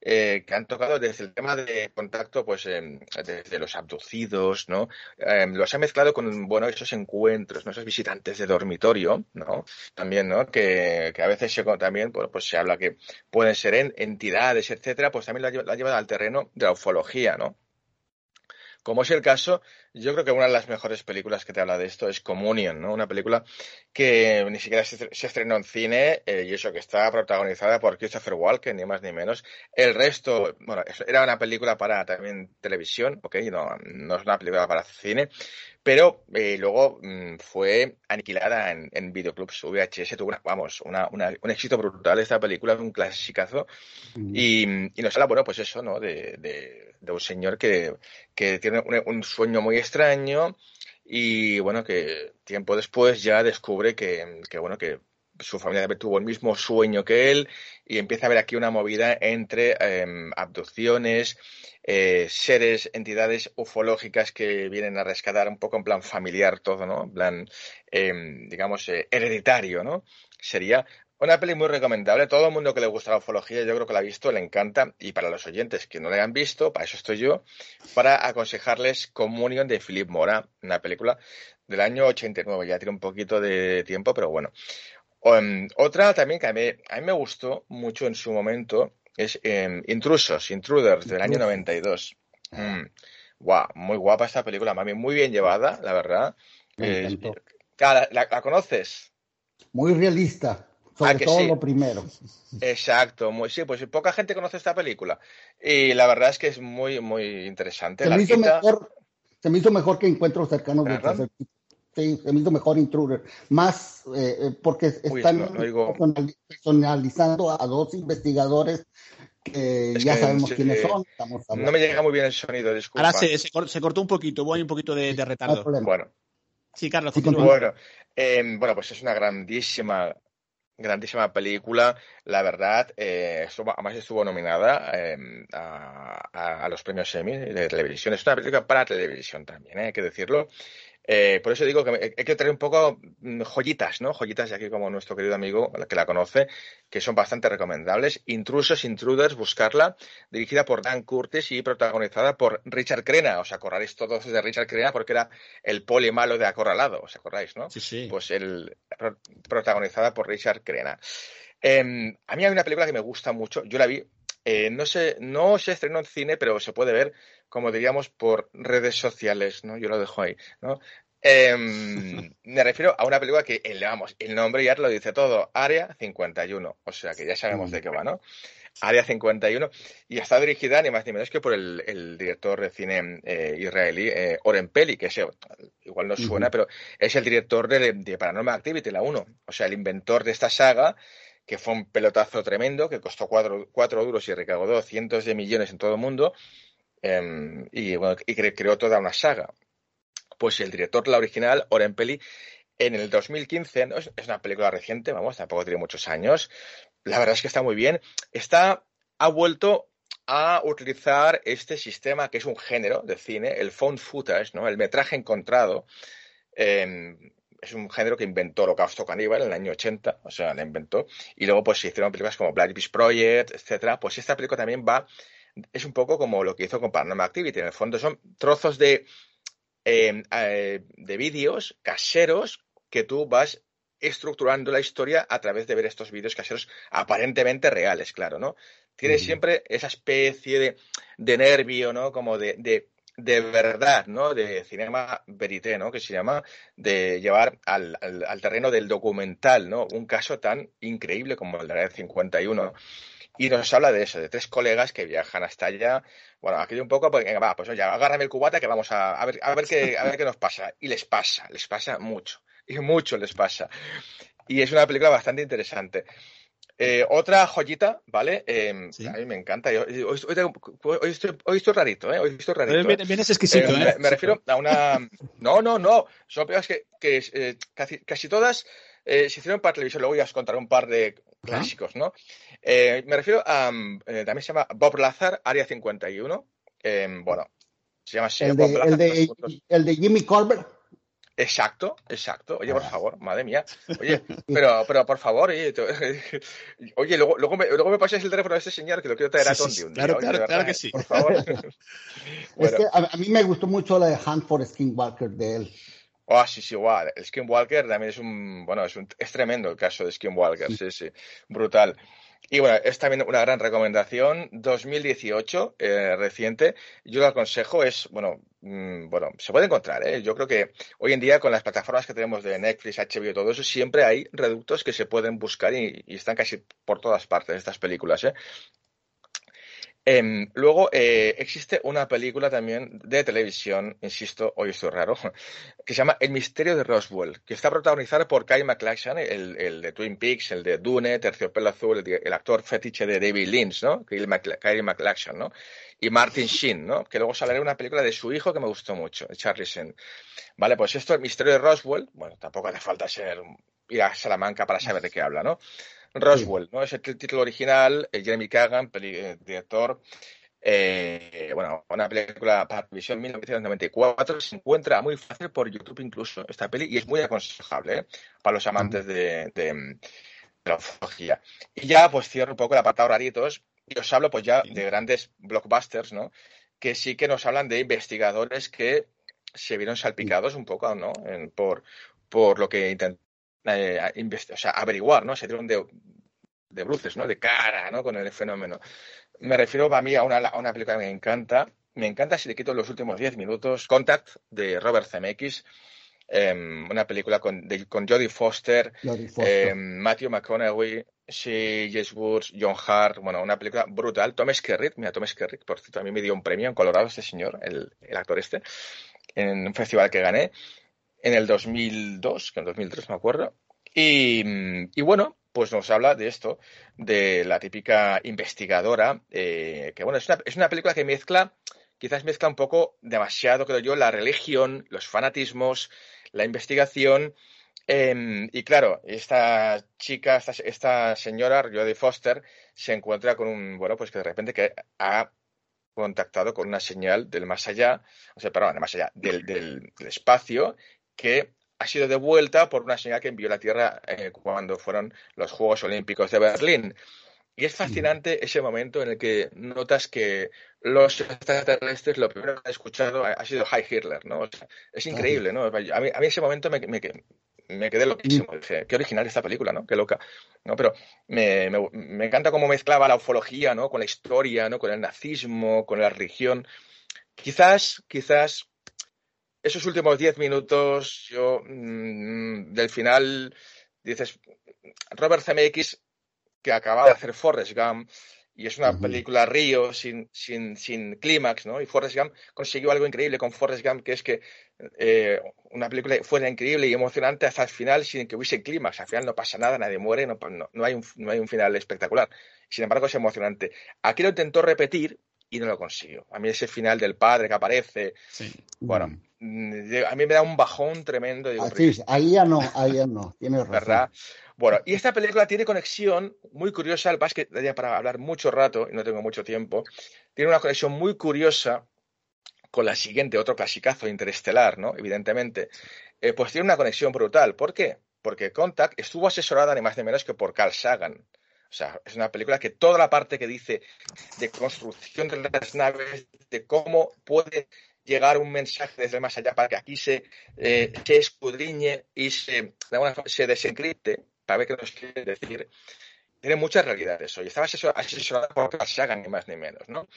eh, que han tocado desde el tema de contacto, pues eh, desde los abducidos, ¿no? Eh, los ha mezclado con, bueno, esos encuentros, ¿no? Esos visitantes de dormitorio, ¿no? También, ¿no? Que, que a veces se, también, bueno, pues se habla que pueden ser en, entidades, etcétera, pues también la, la llevan al terreno de la ufología, ¿no? Como es el caso, yo creo que una de las mejores películas que te habla de esto es Communion, ¿no? Una película que ni siquiera se, estrenó en cine eh, y eso que está protagonizada por Christopher Walken, ni más ni menos. El resto, bueno, era una película para también televisión, ok, no, no es una película para cine, pero eh, luego mmm, fue aniquilada en, en videoclubs VHS, tuvo una, vamos, una, una, un éxito brutal esta película, un clasicazo, mm. y, y, nos habla, bueno, pues eso, ¿no? De, de, de un señor que, que tiene un, un, sueño muy extraño y, bueno, que tiempo después ya descubre que, que bueno, que su familia tuvo el mismo sueño que él y empieza a haber aquí una movida entre eh, abducciones, eh, seres, entidades ufológicas que vienen a rescatar un poco en plan familiar todo, ¿no? En plan, eh, digamos, eh, hereditario, ¿no? Sería una peli muy recomendable. Todo el mundo que le gusta la ufología, yo creo que la ha visto, le encanta. Y para los oyentes que no la han visto, para eso estoy yo, para aconsejarles Communion de Philip Mora, una película del año 89. Ya tiene un poquito de tiempo, pero bueno. Um, otra también que a mí, a mí, me gustó mucho en su momento es um, Intrusos, Intruders, del año 92. Mm. Wow, muy guapa esta película, mami, muy bien llevada, la verdad. Eh, ¿la, conoces? Muy realista. Sobre todo lo primero. Exacto, muy, sí, pues poca gente conoce esta película. Y la verdad es que es muy, muy interesante. Se, me hizo, mejor, se me hizo mejor que Encuentros Cercanos de tercer Sí, se me hizo mejor Intruder. Más eh, eh, porque están personalizando a dos investigadores que ya sabemos quiénes son. no me llega muy bien el sonido, disculpa. Ahora se, se, cortó un poquito, hubo un poquito de, retardo. bueno. Sí, Carlos. bueno, eh, bueno, pues es una grandísima grandísima película, la verdad, eh, además estuvo nominada em, a, los premios Emmy de televisión. Es una película para televisión también, ¿eh? hay que decirlo. Eh, por eso digo que hay que traer un poco mm, joyitas, ¿no? Joyitas de aquí como nuestro querido amigo, que la conoce, que son bastante recomendables. Intrusos, Intruders, buscarla, dirigida por Dan Curtis y protagonizada por Richard Crenna. Os acordaréis todos de Richard Crenna porque era el poli malo de Acorralado, ¿os acordáis, no? Sí, sí. Pues el, protagonizada por Richard Crenna. Em, a mí hay una película que me gusta mucho, yo la vi, eh, no, se, no se estrenó en cine, pero se puede ver como diríamos, por redes sociales, ¿no? Yo lo dejo ahí, ¿no? Em, [laughs] me refiero a una película que, el, vamos, el nombre ya lo dice todo, Área 51, o sea que ya sabemos de qué va, ¿no? Área 51, y está dirigida ni más ni menos que por el, director de cine eh, israelí, eh, Oren Peli, que ese, igual no suena, pero es el director de, de, Paranormal Activity, la 1, o sea, el inventor de esta saga, que fue un pelotazo tremendo, que costó cuatro, cuatro duros y recaudó cientos de millones en todo el mundo, Em, y, bueno, y creó toda una saga. Pues el director la original, Oren Peli, en el 2015, ¿no? es, una película reciente, vamos, tampoco tiene muchos años, la verdad es que está muy bien, está, ha vuelto a utilizar este sistema que es un género de cine, el found footage, ¿no? el metraje encontrado, em, es un género que inventó Holocausto Caníbal en el año 80, o sea, la inventó, y luego pues se hicieron películas como Black Beast Project, etcétera, pues esta película también va es un poco como lo que hizo con Paranormal Activity. En el fondo son trozos de, em, eh, de vídeos caseros que tú vas estructurando la historia a través de ver estos vídeos caseros aparentemente reales, claro, ¿no? Tienes siempre esa especie de, de nervio, ¿no? Como de, de, de, verdad, ¿no? De cinema verité, ¿no? Que se llama, de llevar al, al, terreno del documental, ¿no? Un caso tan increíble como el de la 51 y nos habla de eso, de tres colegas que viajan hasta allá. Bueno, aquí un poco, venga, va, pues ya, agárrame el cubata que vamos a, a, ver, a, ver qué, a ver qué nos pasa. Y les pasa, les pasa mucho. Y mucho les pasa. Y es una película bastante interesante. Eh, otra joyita, ¿vale? Eh, A mí me encanta. hoy, hoy, estoy, hoy, estoy, rarito, ¿eh? Hoy estoy rarito. Vienes exquisito, ¿eh? Me, refiero a una. No, no, no. Son películas que, que eh, casi, casi todas se hicieron para televisión. Luego ya os contaré un par de clásicos, ¿no? Eh, me refiero a. Mm, eh, también se llama Bob Lazar, Área 51. Em, bueno, se llama así. El de, el de, Jimmy Colbert. Exacto, exacto. Oye, por ah. favor, madre mía. Oye, [laughs] pero, pero por favor, oye, [laughs] oye luego, luego, me, luego me pasáis el teléfono de este señor que lo quiero traer a Tondi un día. Claro, claro, claro que sí. Por favor. [laughs] es que a, mí me gustó mucho la de Hunt for Skinwalker de él. Oh, sí, sí, igual. El Skinwalker también es un, bueno, es, un, es tremendo el caso de Skinwalker, sí, sí, brutal. Y bueno, es también una gran recomendación, 2018, eh, reciente. Yo lo aconsejo, es, bueno, mm, bueno, se puede encontrar, ¿eh? Yo creo que hoy en día con las plataformas que tenemos de Netflix, HBO todo eso, siempre hay reductos que se pueden buscar y, y están casi por todas partes estas películas, ¿eh? Em, luego eh, existe una película también de televisión, insisto, hoy estoy raro, [laughs] que se llama El misterio de Roswell, que está protagonizada por Kyle MacLachlan, el, de Twin Peaks, el de Dune, Terciopelo Azul, el, actor fetiche de David Lynch, ¿no? Kyle, MacLachlan, ¿no? Y Martin Sheen, ¿no? Que luego saldrá una película de su hijo que me gustó mucho, Charlie Sheen. Vale, pues esto, El misterio de Roswell, bueno, tampoco hace falta ser ir a Salamanca para saber de qué habla, ¿no? Roswell, ¿no? Es el título original, eh, Jeremy Kagan, eh, director. Eh, bueno, una película para televisión 1994. Se encuentra muy fácil por YouTube incluso esta peli y es muy aconsejable para los amantes de, de, la ufología. Y ya pues cierro un poco el apartado raritos y os hablo pues ya de grandes blockbusters, ¿no? Que sí que nos hablan de investigadores que se vieron salpicados un poco, ¿no? por, por lo que intentaron eh, o sea, averiguar, ¿no? Se dieron de, de bruces, ¿no? De cara, ¿no? Con el fenómeno. Me refiero a mí a una, una película que me encanta. Me encanta si le quito los últimos 10 minutos. Contact, de Robert Zemeckis. Em, una película con, con Jodie Foster, em, Matthew McConaughey, Sí, Jess Woods, John Hart, bueno, una película brutal. Tom Skerritt, mira, Tom Skerritt, por cierto, a mí me dio un premio en Colorado este señor, el, el actor este, en un festival que gané en el 2002, que en el 2003 me acuerdo. Y, y, bueno, pues nos habla de esto, de la típica investigadora, eh, que bueno, es una, es una película que mezcla, quizás mezcla un poco demasiado, creo yo, la religión, los fanatismos, la investigación Em, y claro, esta chica, esta, señora, Jodie Foster, se encuentra con un, bueno, pues que de repente que ha contactado con una señal del más allá, o sea, perdón, del más allá, del, espacio, que ha sido devuelta por una señal que envió la Tierra eh, cuando fueron los Juegos Olímpicos de Berlín. Y es fascinante ese momento en el que notas que los extraterrestres lo primero que han escuchado ha, sido High Hitler, ¿no? es increíble, ¿no? A mí, a mí ese momento me, me, me quedé loquísimo. Dije, qué original esta película, ¿no? Qué loca. ¿no? Pero me, me, encanta cómo mezclaba la ufología, ¿no? Con la historia, ¿no? Con el nazismo, con la religión. Quizás, quizás esos últimos diez minutos, yo, mm, del final, dices, Robert Zemeckis, que acaba de hacer Forrest Gump, y es una película río sin, sin, sin clímax, ¿no? Y Forrest Gump consiguió algo increíble con Forrest Gump, que es que eh, una película fuera increíble y emocionante hasta el final sin que hubiese clímax. Al final no pasa nada, nadie muere, no, no, hay un, no hay un final espectacular. Sin embargo, es emocionante. Aquí lo intentó repetir y no lo consiguió. A mí ese final del padre que aparece, bueno, mm, a mí me da un bajón tremendo. Digo, ahí ya no, ahí ya no, tienes razón. ¿verdad? Bueno, y esta película tiene conexión muy curiosa, el que daría para hablar mucho rato y no tengo mucho tiempo, tiene una conexión muy curiosa con la siguiente, otro clasicazo interestelar, ¿no? Evidentemente, eh, pues tiene una conexión brutal. ¿Por qué? Porque Contact estuvo asesorada ni más ni menos que por Carl Sagan. O sea, es una película que toda la parte que dice de construcción de las naves, de cómo puede llegar un mensaje desde más allá para que aquí se, eh, se escudriñe y se, se desencripte, para ver qué nos quiere decir, tiene muchas realidades hoy. Estaba asesorado por Carl Sagan, ni más ni menos, ¿no?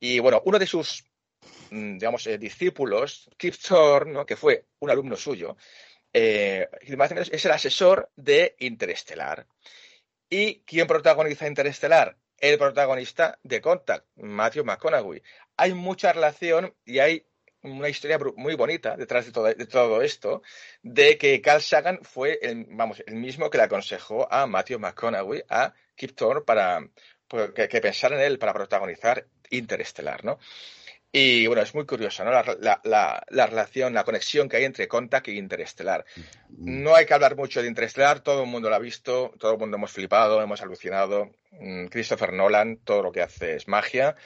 Y bueno, uno de sus, mm, digamos, eh, discípulos, Kip Thorne, que fue un alumno suyo, eh, es el asesor de Interestelar. ¿Y quién protagoniza Interestelar? El protagonista de Contact, Matthew McConaughey. Hay mucha relación y hay una historia muy bonita detrás de todo, de todo, esto, de que Carl Sagan fue el, vamos, el mismo que le aconsejó a Matthew McConaughey, a Kip Thorne, para pues, que, que pensara en él para protagonizar Interestelar, ¿no? Y bueno, es muy curioso, ¿no? La, la, la, relación, la conexión que hay entre Contact y Interestelar. Mm. No hay que hablar mucho de Interestelar, todo el mundo lo ha visto, todo el mundo hemos flipado, hemos alucinado. Mm, Christopher Nolan, todo lo que hace es magia.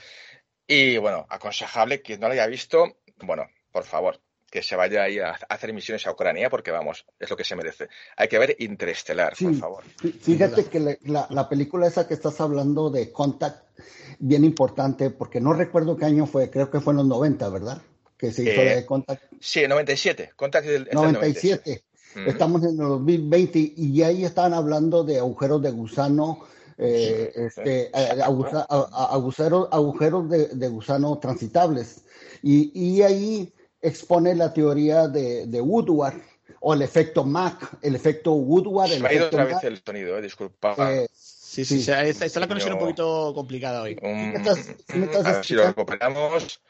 Y bueno, aconsejable, quien no lo haya visto, bueno, por favor, que se vaya ahí a hacer misiones a Ucrania porque vamos, es lo que se merece. Hay que ver Interestelar, por favor. Fíjate que la, película esa que estás hablando de Contact, bien importante, porque no recuerdo qué año fue, creo que fue en los 90, ¿verdad? Que se hizo eh, de Contact. Sí, 97. Contact del, 97. Estamos en el 2020 y ahí estaban hablando de agujeros de gusano. Eh, este, eh, agujeros, agujeros de gusano transitables y, ahí expone la teoría de, Woodward o el efecto Mac, el efecto Woodward. Se ha ido otra vez el sonido, eh, disculpa. Eh, sí, sí, está, la conexión un poquito complicada hoy. si lo recuperamos,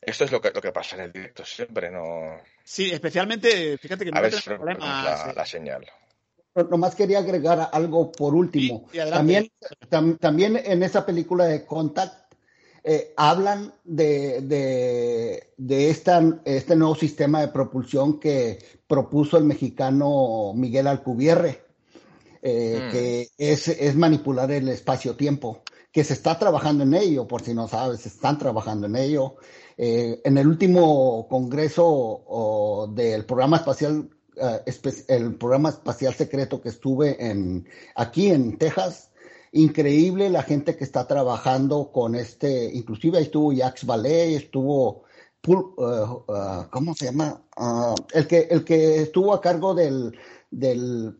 esto es lo que, lo que pasa en el directo siempre, ¿no? Sí, especialmente, fíjate que no a ver la, la señal. Nomás quería agregar algo por último. también, también en esa película de Contact eh, hablan de, de, este nuevo sistema de propulsión que propuso el mexicano Miguel Alcubierre, eh, mm. que es, manipular el espacio-tiempo, que se está trabajando en ello, por si no sabes, se están trabajando en ello. Eh, en el último congreso del programa espacial, el programa espacial secreto que estuve en, aquí en Texas, increíble la gente que está trabajando con este, inclusive ahí estuvo Jacques Vallée, estuvo, uh, uh, ¿cómo se llama? Uh, el, que, el que estuvo a cargo del, del,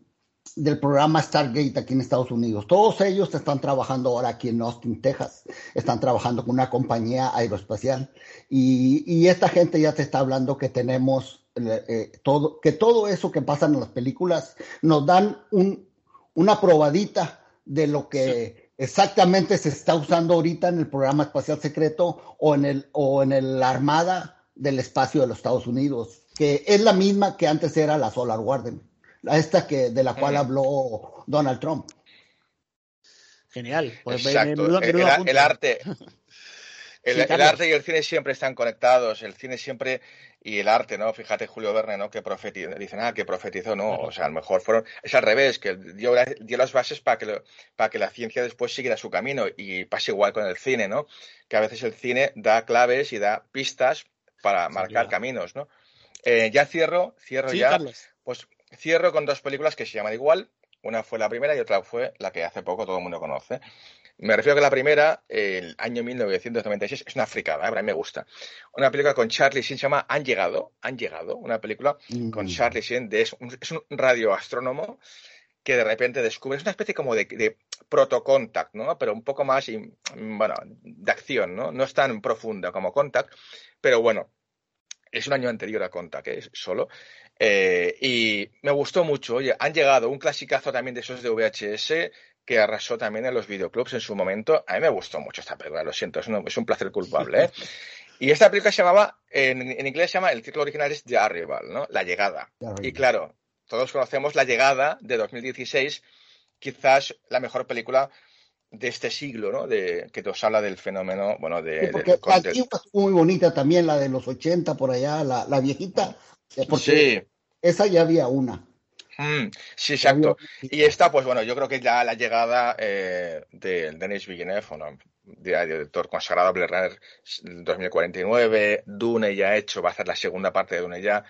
del, programa Stargate aquí en Estados Unidos. Todos ellos están trabajando ahora aquí en Austin, Texas. Están trabajando con una compañía aeroespacial. Y, y esta gente ya te está hablando que tenemos eh, todo, que todo eso que pasa en las películas nos dan un, una probadita de lo que exactamente se está usando ahorita en el programa espacial secreto o en el o en el Armada del espacio de los Estados Unidos, que es la misma que antes era la Solar Warden, esta que de la cual habló Donald Trump. Genial. Pues Exacto. el, arte. El, arte y el cine siempre están conectados, el cine siempre y el arte, ¿no? Fíjate Julio Verne, ¿no? Que profetizó, dicen, ah, que profetizó, no, o sea, a lo mejor fueron, es al revés, que dio, dio las bases para que, para que la ciencia después siguiera su camino y pasa igual con el cine, ¿no? Que a veces el cine da claves y da pistas para marcar caminos, ¿no? Eh, ya cierro, cierro ya, pues cierro con dos películas que se llaman igual, una fue la primera y otra fue la que hace poco todo el mundo conoce. Me refiero a que la primera, el año 1996, es una fricada, ¿eh? a mí me gusta. Una película con Charlie Sheen se llama Han llegado, Han llegado, una película con mm. Charlie Sheen, de, es, un, radioastrónomo que de repente descubre, es una especie como de, de protocontact, ¿no? Pero un poco más, bueno, de acción, ¿no? No es tan profunda como Contact, pero bueno, es un año anterior a Contact, ¿eh? solo. Eh, y me gustó mucho. Oye, han llegado un clasicazo también de esos de VHS que arrasó también en los videoclubs en su momento. A mí me gustó mucho esta película, lo siento, es un, es un placer culpable. ¿eh? Y esta película se llamaba, en, inglés se llama, el título original es The Arrival, ¿no? La llegada. Y claro, todos conocemos La llegada de 2016, quizás la mejor película de este siglo, ¿no? De, que nos habla del fenómeno, bueno, de... porque la antigua muy bonita también, la de los 80 por allá, la, la viejita. sí. Esa ya había una. Mm, sí, exacto. Y esta, pues bueno, yo creo que ya la llegada eh, de Denis Villeneuve, bueno, director consagrado Blade Runner 2049, Dune ya hecho, va a hacer la segunda parte de Dune ya,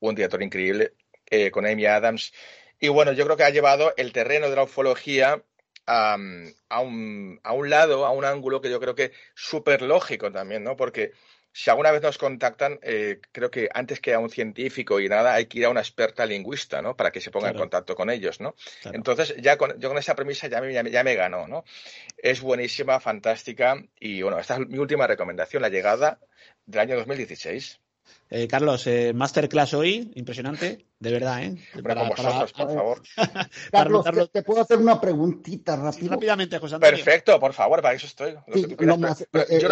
un director increíble eh, con Amy Adams. Y bueno, yo creo que ha llevado el terreno de la ufología a, a, un, a un lado, a un ángulo que yo creo que súper lógico también, ¿no? Porque si alguna vez nos contactan, eh, creo que antes que a un científico y nada, hay que ir a una experta lingüista, ¿no? Para que se ponga en contacto con ellos, ¿no? Entonces, ya con, yo con esa premisa ya me, ya, me ganó, ¿no? Es buenísima, fantástica y, bueno, esta es mi última recomendación, la llegada del año 2016. Eh, Carlos, eh, masterclass hoy, impresionante, de verdad, ¿eh? Para, vosotros, por favor. [laughs] Carlos, ¿te, puedo hacer una preguntita rápido? rápidamente, José Antonio. Perfecto, por favor, para eso estoy. Eh, yo, no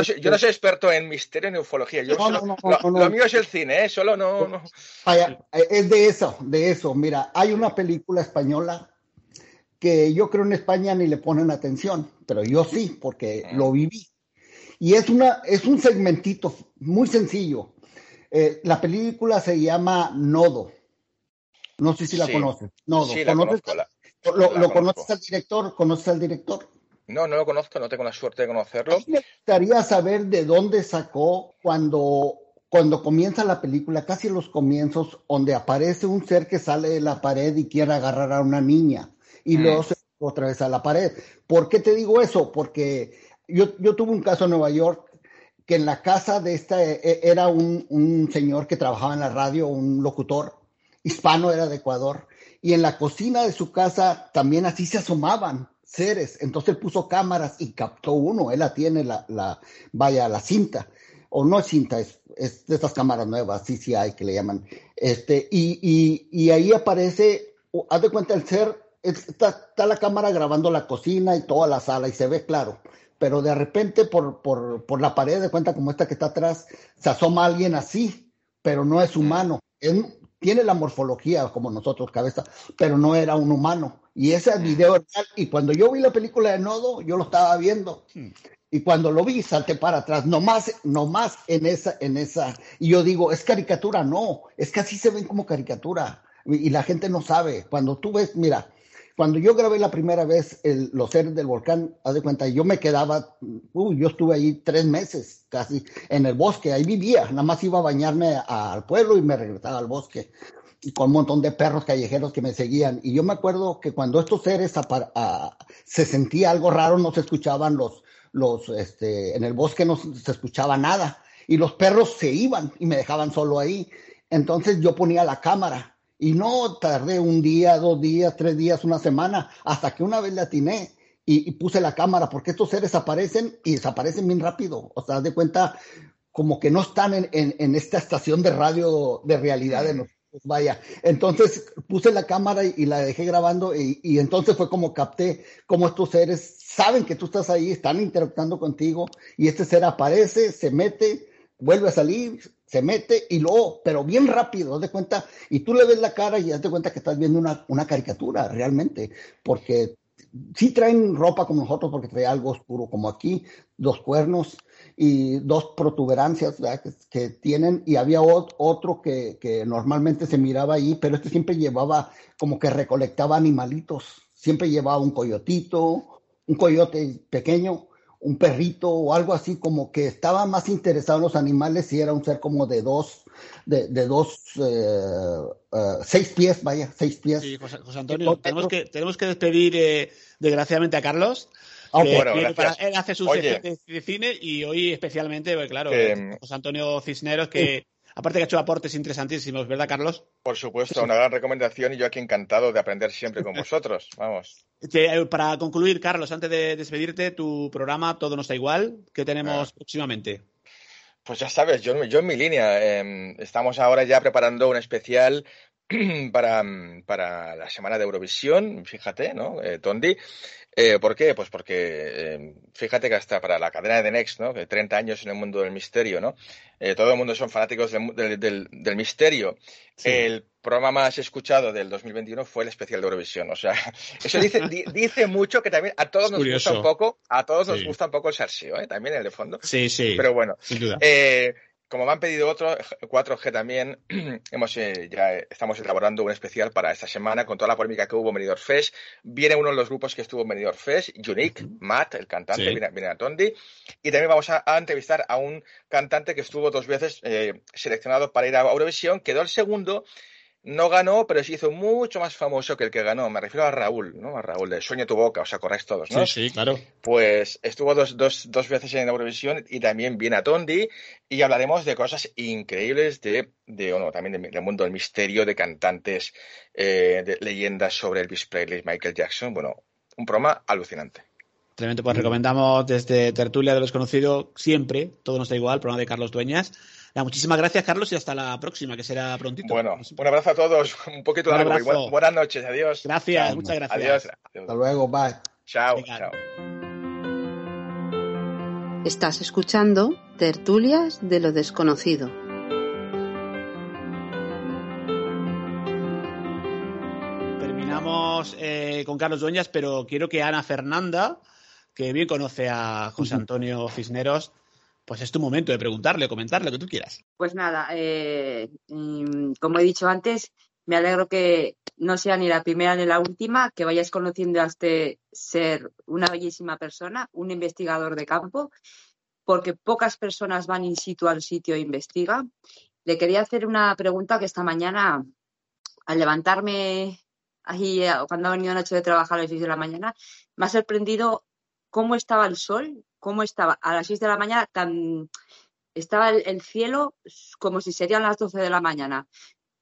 soy, yo, no soy, experto en misterio ni ufología. Yo lo, mío es el cine, ¿eh? Solo no, Es de eso, de eso. Mira, hay una película española que yo creo en España ni le ponen atención, pero yo sí, porque mm. lo viví. Y es, una, es un segmentito muy sencillo eh, la película se llama Nodo. No sé si la conoces. Nodo. ¿Lo, conoces al director? ¿Conoces al director? No, no lo conozco, no tengo la suerte de conocerlo. me gustaría saber de dónde sacó cuando, cuando comienza la película, casi los comienzos, donde aparece un ser que sale de la pared y quiere agarrar a una niña y mm. luego se otra vez a la pared. ¿Por qué te digo eso? Porque yo, yo tuve un caso en Nueva York que en la casa de esta e, e, era un, señor que trabajaba en la radio, un locutor hispano, era de Ecuador, y en la cocina de su casa también así se asomaban seres. Entonces él puso cámaras y captó uno, él la tiene, la, la vaya, la cinta, o no es cinta, es, de estas cámaras nuevas, CCI que le llaman, este, y, y, ahí aparece, haz de cuenta el ser, está, está la cámara grabando la cocina y toda la sala y se ve claro pero de repente por, por, por, la pared de cuenta como esta que está atrás, se asoma alguien así, pero no es humano. tiene la morfología como nosotros, cabeza, pero no era un humano. Y ese video es real. Y cuando yo vi la película de Nodo, yo lo estaba viendo. Y cuando lo vi, salté para atrás, no más, no más en esa, en esa. Y yo digo, es caricatura, no, es que así se ven como caricatura. y la gente no sabe. Cuando tú ves, mira, cuando yo grabé la primera vez Los seres del volcán, haz de cuenta, yo me quedaba, uy, yo estuve ahí tres meses casi en el bosque, ahí vivía, nada más iba a bañarme al pueblo y me regresaba al bosque, con un montón de perros callejeros que me seguían. Y yo me acuerdo que cuando estos seres se sentía algo raro, no se escuchaban los, los, este, en el bosque no se escuchaba nada, y los perros se iban y me dejaban solo ahí. Entonces yo ponía la cámara y no tardé un día, dos días, tres días, una semana, hasta que una vez le atiné y, puse la cámara, porque estos seres aparecen y desaparecen bien rápido. O sea, de cuenta, como que no están en, en, esta estación de radio de realidad de nosotros. Vaya, entonces puse la cámara y, la dejé grabando y, y, entonces fue como capté cómo estos seres saben que tú estás ahí, están interactuando contigo y este ser aparece, se mete, vuelve a salir, se mete y luego, pero bien rápido, haz de cuenta, y tú le ves la cara y haz de cuenta que estás viendo una, una caricatura realmente, porque sí traen ropa como nosotros, porque trae algo oscuro como aquí, dos cuernos y dos protuberancias que, tienen, y había otro que, que normalmente se miraba ahí, pero este siempre llevaba como que recolectaba animalitos, siempre llevaba un coyotito, un coyote pequeño, un perrito o algo así, como que estaba más interesado en los animales y era un ser como de dos, de, de dos, eh, eh, seis pies, vaya, seis pies. Sí, José, Antonio, tenemos que, tenemos que despedir eh, desgraciadamente a Carlos. Ah, bueno, él hace su de, cine y hoy especialmente, pues, claro, José Antonio Cisneros, que Aparte que ha hecho aportes interesantísimos, ¿verdad, Carlos? Por supuesto, una gran recomendación y yo aquí encantado de aprender siempre con vosotros. Vamos. Eh, para concluir, Carlos, antes de despedirte, tu programa Todo no está igual. ¿Qué tenemos ah. próximamente? Pues ya sabes, yo, yo en mi línea. Em, estamos ahora ya preparando un especial [clears throat] para, para la semana de Eurovisión, fíjate, ¿no? Eh, Tondi. Eh, ¿Por qué? Pues porque em, fíjate que hasta para la cadena de Next, ¿no? 30 años en el mundo del misterio, ¿no? Eh, todo el mundo son fanáticos del, del, misterio. El programa más escuchado del 2021 fue el especial de Eurovisión. O sea, [laughs] eso dice, dice mucho que también a todos nos gusta un poco, a todos nos gusta un poco el Sarsio, ¿eh? También en el fondo. Sí, sí. Pero bueno. Sin duda. Eh, como me han pedido otro, 4G también, [clears throat] hemos, eh, ya estamos elaborando un especial para esta semana con toda la polémica que hubo en Benidorm Fest. Viene uno de los grupos que estuvo en Benidorm Fest, Unique, Matt, el cantante, viene, a Tondi. Y también vamos a, entrevistar a un cantante que estuvo dos veces eh, seleccionado para ir a Eurovisión, quedó el segundo no ganó, pero se hizo mucho más famoso que el que ganó. Me refiero a Raúl, ¿no? A Raúl de Sueño tu boca, os acordáis todos, ¿no? Sí, sí, claro. Pues estuvo dos, dos, dos veces en Eurovisión y también viene a Tondi y hablaremos de cosas increíbles de, de o no, también del mundo del misterio, de cantantes, eh, de leyendas sobre Elvis Presley, Michael Jackson. Bueno, un programa alucinante. Tremendo, pues recomendamos desde Tertulia de los Conocidos siempre, todo nos da igual, programa de Carlos Dueñas muchísimas gracias, Carlos, y hasta la próxima, que será prontito. Bueno, un abrazo a todos, [laughs] un poquito largo. buenas noches, adiós. Gracias, muchas gracias. Adiós. Hasta luego, bye. Chao, chao. Estás escuchando Tertulias de lo Desconocido. Terminamos eh, con Carlos Dueñas, pero quiero que Ana Fernanda, que bien conoce a José Antonio Cisneros, pues es tu momento de preguntarle o comentarle lo que tú quieras. Pues nada, eh, mm, como he dicho antes, me alegro que no sea ni la primera ni la última, que vayas conociendo a este ser una bellísima persona, un investigador de campo, porque pocas personas van in situ al sitio e investigan. Le quería hacer una pregunta que esta mañana, al levantarme ahí, eh, cuando ha venido noche de trabajar a las 6 de la mañana, me ha sorprendido cómo estaba el sol cómo estaba a las 6 de la mañana, tan, estaba el, cielo como si serían las 12 de la mañana.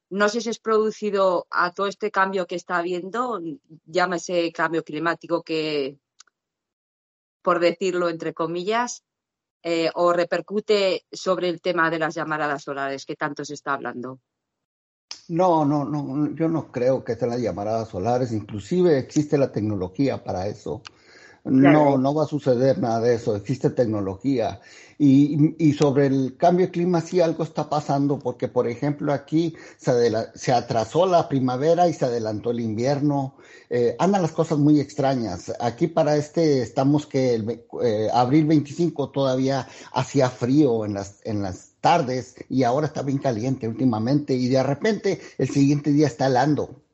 No sé si es producido a todo este cambio que está habiendo, llámese cambio climático que, por decirlo entre comillas, eh, o repercute sobre el tema de las llamaradas solares que tanto se está hablando. No, no, no, yo no creo que sean las llamaradas solares, inclusive existe la tecnología para eso. No, no va a suceder nada de eso, existe tecnología. Y, y, sobre el cambio de clima sí algo está pasando, porque por ejemplo aquí se, se atrasó la primavera y se adelantó el invierno. Eh, andan las cosas muy extrañas. Aquí para este estamos que el, eh, abril 25 todavía hacía frío en las, en las tardes y ahora está bien caliente últimamente y de repente el siguiente día está helando.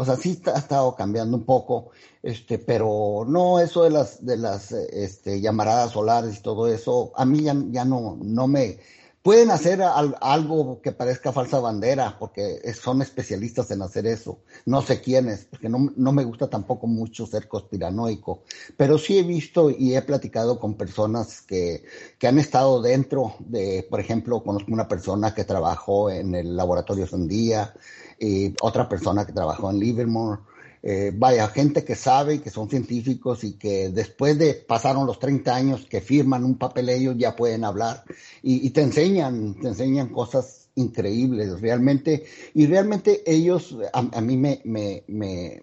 O sea, sí ha estado cambiando un poco, este, pero no eso de las de las este, llamaradas solares y todo eso, a mí ya, ya no, no me pueden hacer algo que parezca falsa bandera, porque son especialistas en hacer eso. No sé quiénes, porque no, no me gusta tampoco mucho ser conspiranoico, pero sí he visto y he platicado con personas que, que han estado dentro de, por ejemplo, conozco una persona que trabajó en el laboratorio Sandía, y otra persona que trabajó en Livermore, eh, vaya, gente que sabe, que son científicos y que después de pasaron los 30 años que firman un papel ellos ya pueden hablar y, te enseñan, te enseñan cosas increíbles, realmente, y realmente ellos a, mí me, me,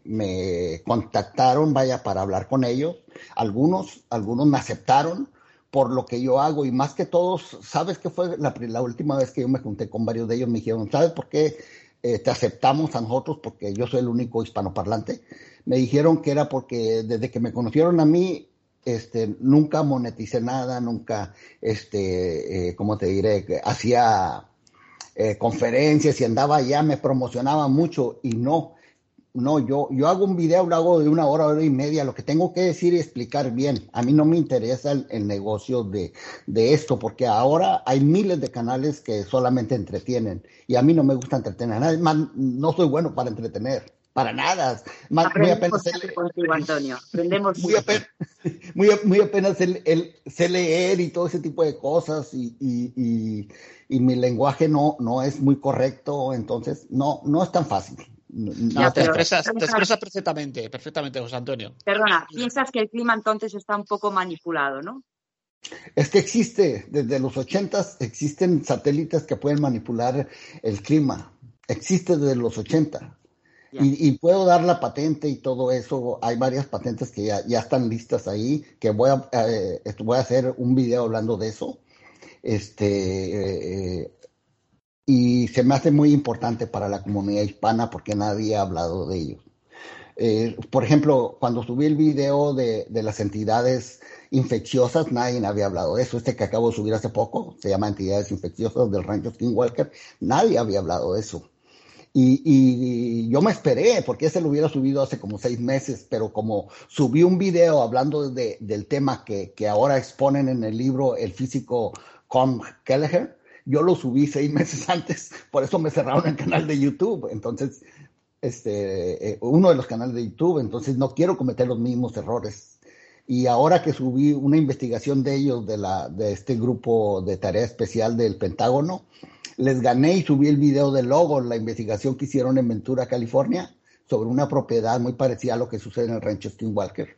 me, contactaron, vaya, para hablar con ellos, algunos, algunos me aceptaron por lo que yo hago y más que todos, ¿sabes qué fue la, la última vez que yo me junté con varios de ellos? Me dijeron, ¿sabes por qué? Te aceptamos a nosotros porque yo soy el único hispanoparlante. Me dijeron que era porque desde que me conocieron a mí, este, nunca moneticé nada, nunca, este, eh, ¿cómo te diré? Hacía eh, conferencias y andaba allá, me promocionaba mucho y no, no, yo, yo hago un video, lo hago de una hora, hora y media, lo que tengo que decir y explicar bien. A mí no me interesa el, negocio de, esto, porque ahora hay miles de canales que solamente entretienen y a mí no me gusta entretener. Además, no soy bueno para entretener, para nada. Más, muy apenas contigo, Antonio. Aprendemos muy apenas, [laughs] muy, apenas el, sé leer y todo ese tipo de cosas y, y, y mi lenguaje no, no es muy correcto, entonces no, no es tan fácil. No, te, expresas, perfectamente, perfectamente, José Antonio. Perdona, piensas que el clima entonces está un poco manipulado, ¿no? Es que existe, desde los 80 existen satélites que pueden manipular el clima. Existe desde los 80. Y, puedo dar la patente y todo eso. Hay varias patentes que ya, ya están listas ahí, que voy a, eh, voy a hacer un video hablando de eso. Este, eh, y se me hace muy importante para la comunidad hispana porque nadie ha hablado de ellos. Eh, por ejemplo, cuando subí el video de, las entidades infecciosas, nadie había hablado de eso. Este que acabo de subir hace poco se llama Entidades Infecciosas del Rancho Skinwalker. Nadie había hablado de eso. Y, yo me esperé, porque ese lo hubiera subido hace como seis meses, pero como subí un video hablando de, del tema que, que ahora exponen en el libro el físico Com Kelleher, yo lo subí seis [laughs] meses antes, por eso me cerraron el canal de YouTube. Entonces, este, eh, uno de los canales de YouTube, entonces no quiero cometer los mismos errores. Y ahora que subí una investigación de ellos, de, la, de este grupo de tarea especial del Pentágono, les gané y subí el video de logo, la investigación que hicieron en Ventura, California, sobre una propiedad muy parecida a lo que sucede en el rancho Walker.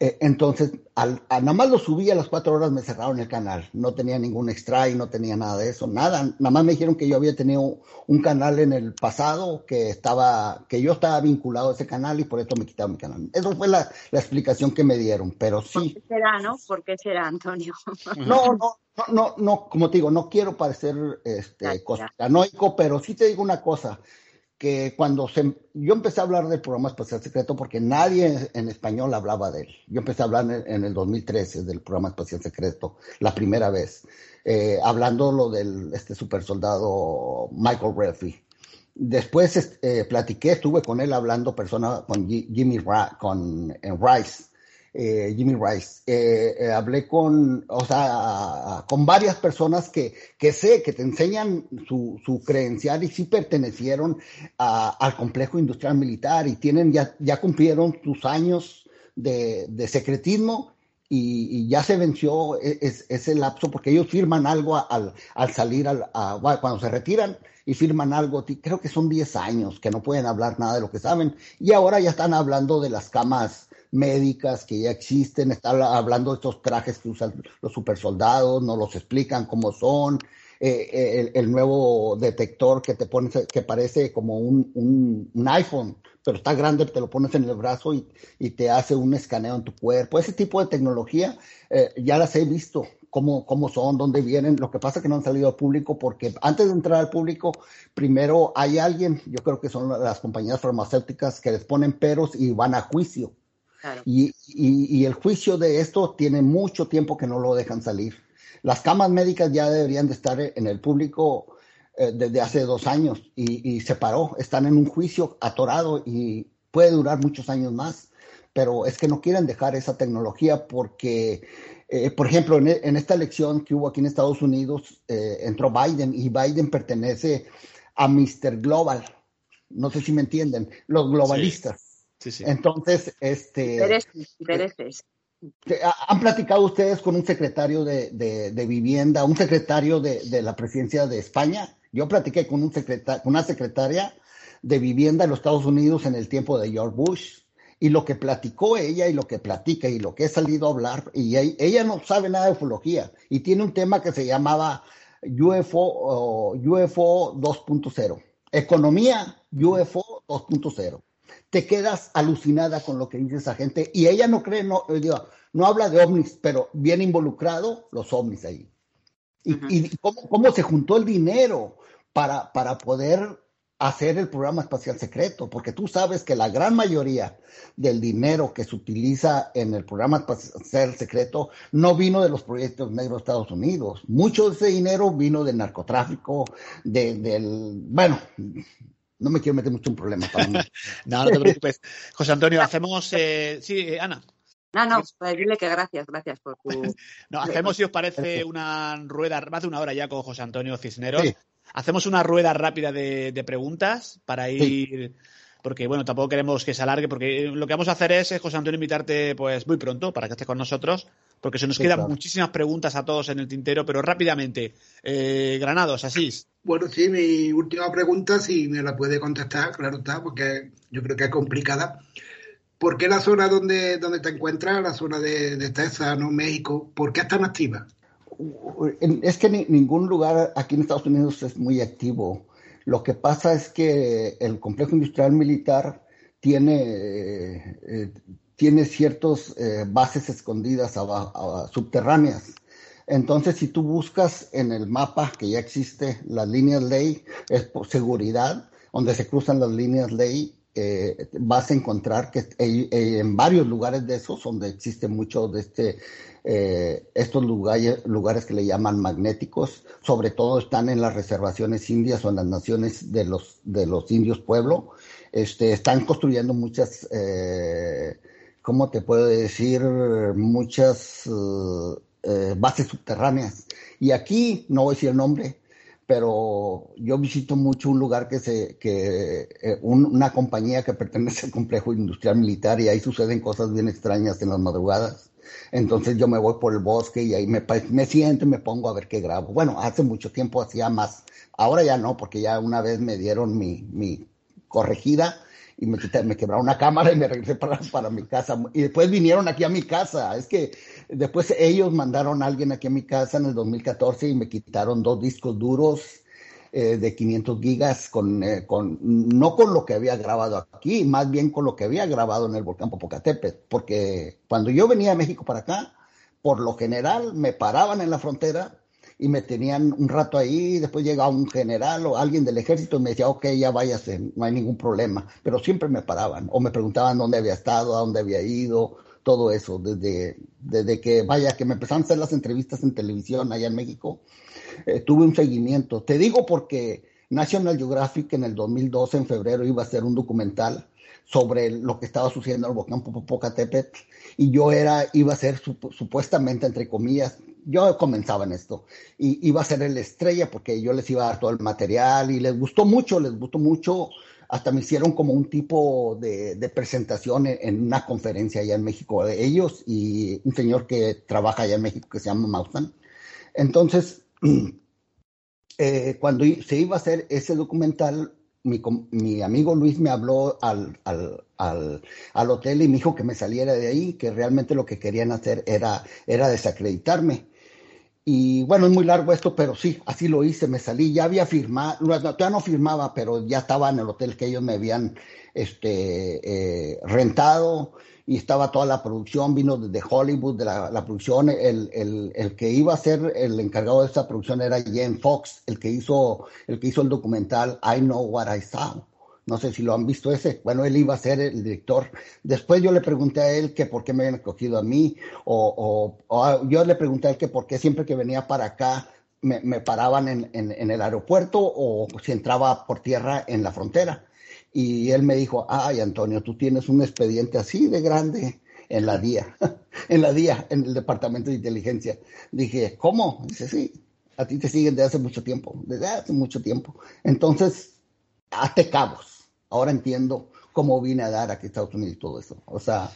Eh, entonces, al, nada más lo subí a las cuatro horas me cerraron el canal. No tenía ningún extra y no tenía nada de eso, nada. Nada más me dijeron que yo había tenido un canal en el pasado que estaba, que yo estaba vinculado a ese canal y por eso me quitaron mi canal. Eso fue la, explicación que me dieron, pero sí. ¿Por qué será, no? ¿Por qué será, Antonio? [laughs] No, no, no, no, como te digo, no quiero parecer este, conspiranoico, pero sí te digo una cosa que cuando se, yo empecé a hablar del programa espacial secreto porque nadie en español hablaba de él. Yo empecé a hablar en, el 2013 del programa espacial secreto, la primera vez, eh, hablando lo del este super soldado Michael Redfield. Después eh, platiqué, estuve con él hablando persona con Jimmy con Rice eh, Jimmy Rice. Eh, eh, hablé con, o sea, con varias personas que, que sé que te enseñan su, su credencial y sí pertenecieron al complejo industrial militar y tienen, ya, ya cumplieron sus años de, de secretismo y, ya se venció e, ese lapso porque ellos firman algo al, al salir, al, cuando se retiran y firman algo, creo que son 10 años que no pueden hablar nada de lo que saben y ahora ya están hablando de las camas médicas que ya existen, está hablando de estos trajes que usan los supersoldados, no los explican cómo son, eh, eh, el, nuevo detector que te pones, que parece como un, un, iPhone, pero está grande, te lo pones en el brazo y, y, te hace un escaneo en tu cuerpo. Ese tipo de tecnología eh, ya las he visto, cómo, cómo son, dónde vienen. Lo que pasa es que no han salido al público porque antes de entrar al público, primero hay alguien, yo creo que son las compañías farmacéuticas que les ponen peros y van a juicio y, y, el juicio de esto tiene mucho tiempo que no lo dejan salir. Las camas médicas ya deberían de estar en el público eh, desde hace dos años y, se paró. Están en un juicio atorado y puede durar muchos años más. Pero es que no quieren dejar esa tecnología porque, eh, por ejemplo, en, esta elección que hubo aquí en Estados Unidos, eh, entró Biden y Biden pertenece a Mr. Global. No sé si me entienden, los globalistas. Entonces, este... Intereses, ¿Han platicado ustedes con un secretario de, de, vivienda, un secretario de, de, la presidencia de España? Yo platiqué con, un secreta, una secretaria de vivienda en los Estados Unidos en el tiempo de George Bush. Y lo que platicó ella y lo que platica y lo que he salido a hablar, y ella, no sabe nada de ufología y tiene un tema que se llamaba UFO, UFO 2.0. Economía UFO 2.0. Te quedas alucinada con lo que dice esa gente y ella no cree, no, no habla de ovnis, pero bien involucrado los ovnis ahí. Y, cómo, cómo, se juntó el dinero para, para poder hacer el programa espacial secreto, porque tú sabes que la gran mayoría del dinero que se utiliza en el programa espacial secreto no vino de los proyectos negros de Estados Unidos. Mucho de ese dinero vino del narcotráfico, de, del... Bueno, no me quiero meter mucho en problemas. [laughs] no, no te preocupes. José Antonio, hacemos... Eh, sí, eh, Ana. No, no, para decirle que gracias, gracias por tu... [laughs] no, hacemos, si os parece, una rueda, más de una hora ya con José Antonio Cisneros. Hacemos una rueda rápida de, preguntas para ir. Porque, bueno, tampoco queremos que se alargue, porque lo que vamos a hacer es, José Antonio, invitarte pues muy pronto para que estés con nosotros, porque se nos quedan muchísimas preguntas a todos en el tintero, pero rápidamente. Eh, Granados, así. Bueno, sí, mi última pregunta, si me la puede contestar, claro está, porque yo creo que es complicada. ¿Por qué la zona donde, donde te encuentras, la zona de, de Texas, ¿no? México, por qué es tan activa? es que ningún lugar aquí en Estados Unidos es muy activo. Lo que pasa es que el complejo industrial militar tiene, eh, tiene ciertas eh, bases escondidas subterráneas. Entonces, si tú buscas en el mapa que ya existe las líneas ley, es por seguridad, donde se cruzan las líneas ley, eh, vas a encontrar que en varios lugares de esos, donde existe mucho de este eh, estos lugares, lugares que le llaman magnéticos, sobre todo están en las reservaciones indias o en las naciones de los, de los indios pueblo. Este, están construyendo muchas, eh, ¿cómo te puedo decir? Muchas eh, bases subterráneas. Y aquí, no voy a decir el nombre, pero yo visito mucho un lugar que se, que una compañía que pertenece al complejo industrial militar y ahí suceden cosas bien extrañas en las madrugadas. Entonces yo me voy por el bosque y ahí me, me siento y me pongo a ver qué grabo. Bueno, hace mucho tiempo hacía más. Ahora ya no, porque ya una vez me dieron mi, mi corregida y me, me quebraron una cámara y me regresé para, para mi casa. Y después vinieron aquí a mi casa. Es que después ellos mandaron a alguien aquí a mi casa en el 2014 y me quitaron dos discos duros eh, de 500 gigas, con, eh, con, no con lo que había grabado aquí, más bien con lo que había grabado en el volcán Popocatépetl, porque cuando yo venía a México para acá, por lo general me paraban en la frontera y me tenían un rato ahí, después llegaba un general o alguien del ejército y me decía, ok, ya váyase, no hay ningún problema, pero siempre me paraban o me preguntaban dónde había estado, a dónde había ido, todo eso, desde, desde que, vaya, que me empezaron a hacer las entrevistas en televisión allá en México, eh, tuve un seguimiento. Te digo porque National Geographic en el 2012, en febrero, iba a hacer un documental sobre lo que estaba sucediendo en el volcán Popocatépetl y yo era, iba a ser supuestamente, entre comillas, yo comenzaba en esto, y iba a ser el estrella porque yo les iba a dar todo el material y les gustó mucho, les gustó mucho, hasta me hicieron como un tipo de, presentación en, una conferencia allá en México de ellos y un señor que trabaja allá en México que se llama Mausan. Entonces, [clears throat] eh, cuando se iba a hacer ese documental, mi, amigo Luis me habló al, al, hotel y me dijo que me saliera de ahí, que realmente lo que querían hacer era, era desacreditarme. Y bueno, es muy largo esto, pero sí, así lo hice, me salí, ya había firmado, todavía no firmaba, pero ya estaba en el hotel que ellos me habían este, eh, rentado y estaba toda la producción, vino desde Hollywood, de la, producción, el, el, el, que iba a ser el encargado de esta producción era Jen Fox, el que hizo, el que hizo el documental I Know What I Saw. No sé si lo han visto ese. Bueno, él iba a ser el director. Después yo le pregunté a él que por qué me habían escogido a mí, o, o, yo le pregunté a él que por qué siempre que venía para acá me, me paraban en, en, en el aeropuerto o si entraba por tierra en la frontera. Y él me dijo, ay Antonio, tú tienes un expediente así de grande en la DIA, [laughs] en la DIA, en el Departamento de Inteligencia. Dije, ¿cómo? Dice, sí, a ti te siguen desde hace mucho tiempo, desde hace mucho tiempo. Entonces, hazte cabos. Ahora entiendo cómo vine a dar aquí a Estados Unidos y todo eso. O sea,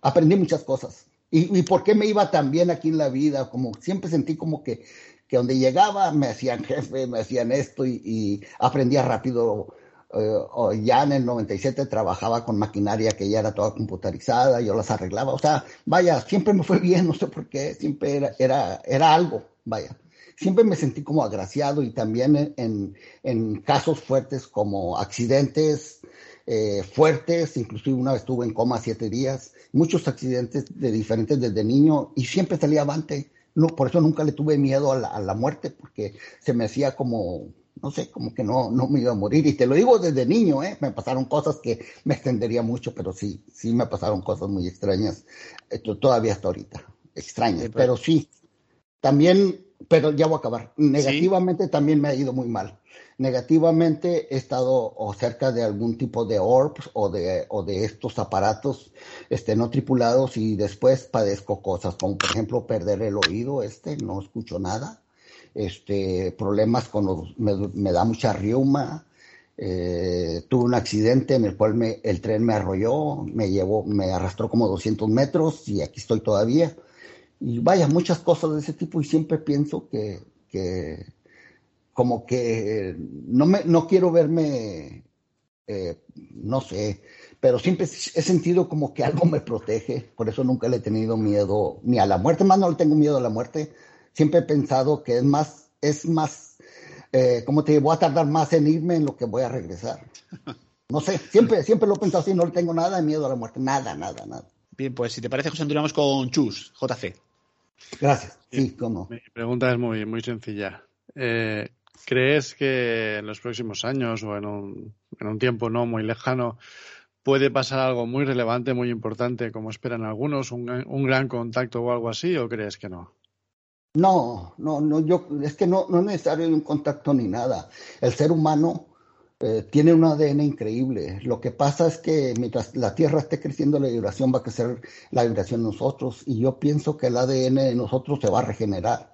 aprendí muchas cosas. Y, por qué me iba tan bien aquí en la vida, como siempre sentí como que, que donde llegaba me hacían jefe, me hacían esto y, y aprendía rápido eh, ya en el 97 trabajaba con maquinaria que ya era toda computarizada, yo las arreglaba, o sea, vaya, siempre me fue bien, [laughs] no sé por qué, siempre era, era, era algo, vaya. Siempre me sentí como agraciado y también en, en casos fuertes como accidentes eh, fuertes, inclusive una vez estuve en coma siete días, muchos accidentes de diferentes desde niño y siempre salía avante. No, por eso nunca le tuve miedo a la, a la muerte, porque se me hacía como no sé, como que no, no me iba a morir. Y te lo digo desde niño, ¿eh? Me pasaron cosas que me extendería mucho, pero sí, sí me pasaron cosas muy extrañas. Esto todavía hasta ahorita, extrañas, pues. pero sí. También, pero ya voy a acabar. Negativamente también me ha ido muy mal. Negativamente he estado o cerca de algún tipo de orbs o de, o de estos aparatos este, no tripulados y después padezco cosas como por ejemplo perder el oído, este, no escucho nada este, problemas con los, me, da mucha riuma, eh, tuve un accidente en el cual me, el tren me arrolló, me llevó, me arrastró como 200 metros y aquí estoy todavía. Y vaya, muchas cosas de ese tipo y siempre pienso que, que como que no, me, no quiero verme, eh, no sé, pero siempre he sentido como que algo me protege, por eso nunca le he tenido miedo ni a la muerte, más no le tengo miedo a la muerte, siempre he pensado que es más, es más, eh, como te digo, voy a tardar más en irme en lo que voy a regresar. No sé, siempre, siempre lo he pensado así, no le tengo nada de miedo a la muerte, nada, nada, nada. Bien, pues si te parece, José, continuamos con Chus, JC. Gracias, sí, cómo. Mi pregunta es muy, muy sencilla. Eh, ¿Crees que en los próximos años o en un, en un tiempo no muy lejano puede pasar algo muy relevante, muy importante, como esperan algunos, un, un gran contacto o algo así, o crees que no? No, no, no, yo, es que no, no es necesario un contacto ni nada. El ser humano eh, tiene un ADN increíble. Lo que pasa es que mientras la Tierra esté creciendo, la vibración va a crecer la vibración de nosotros. Y yo pienso que el ADN de nosotros se va a regenerar.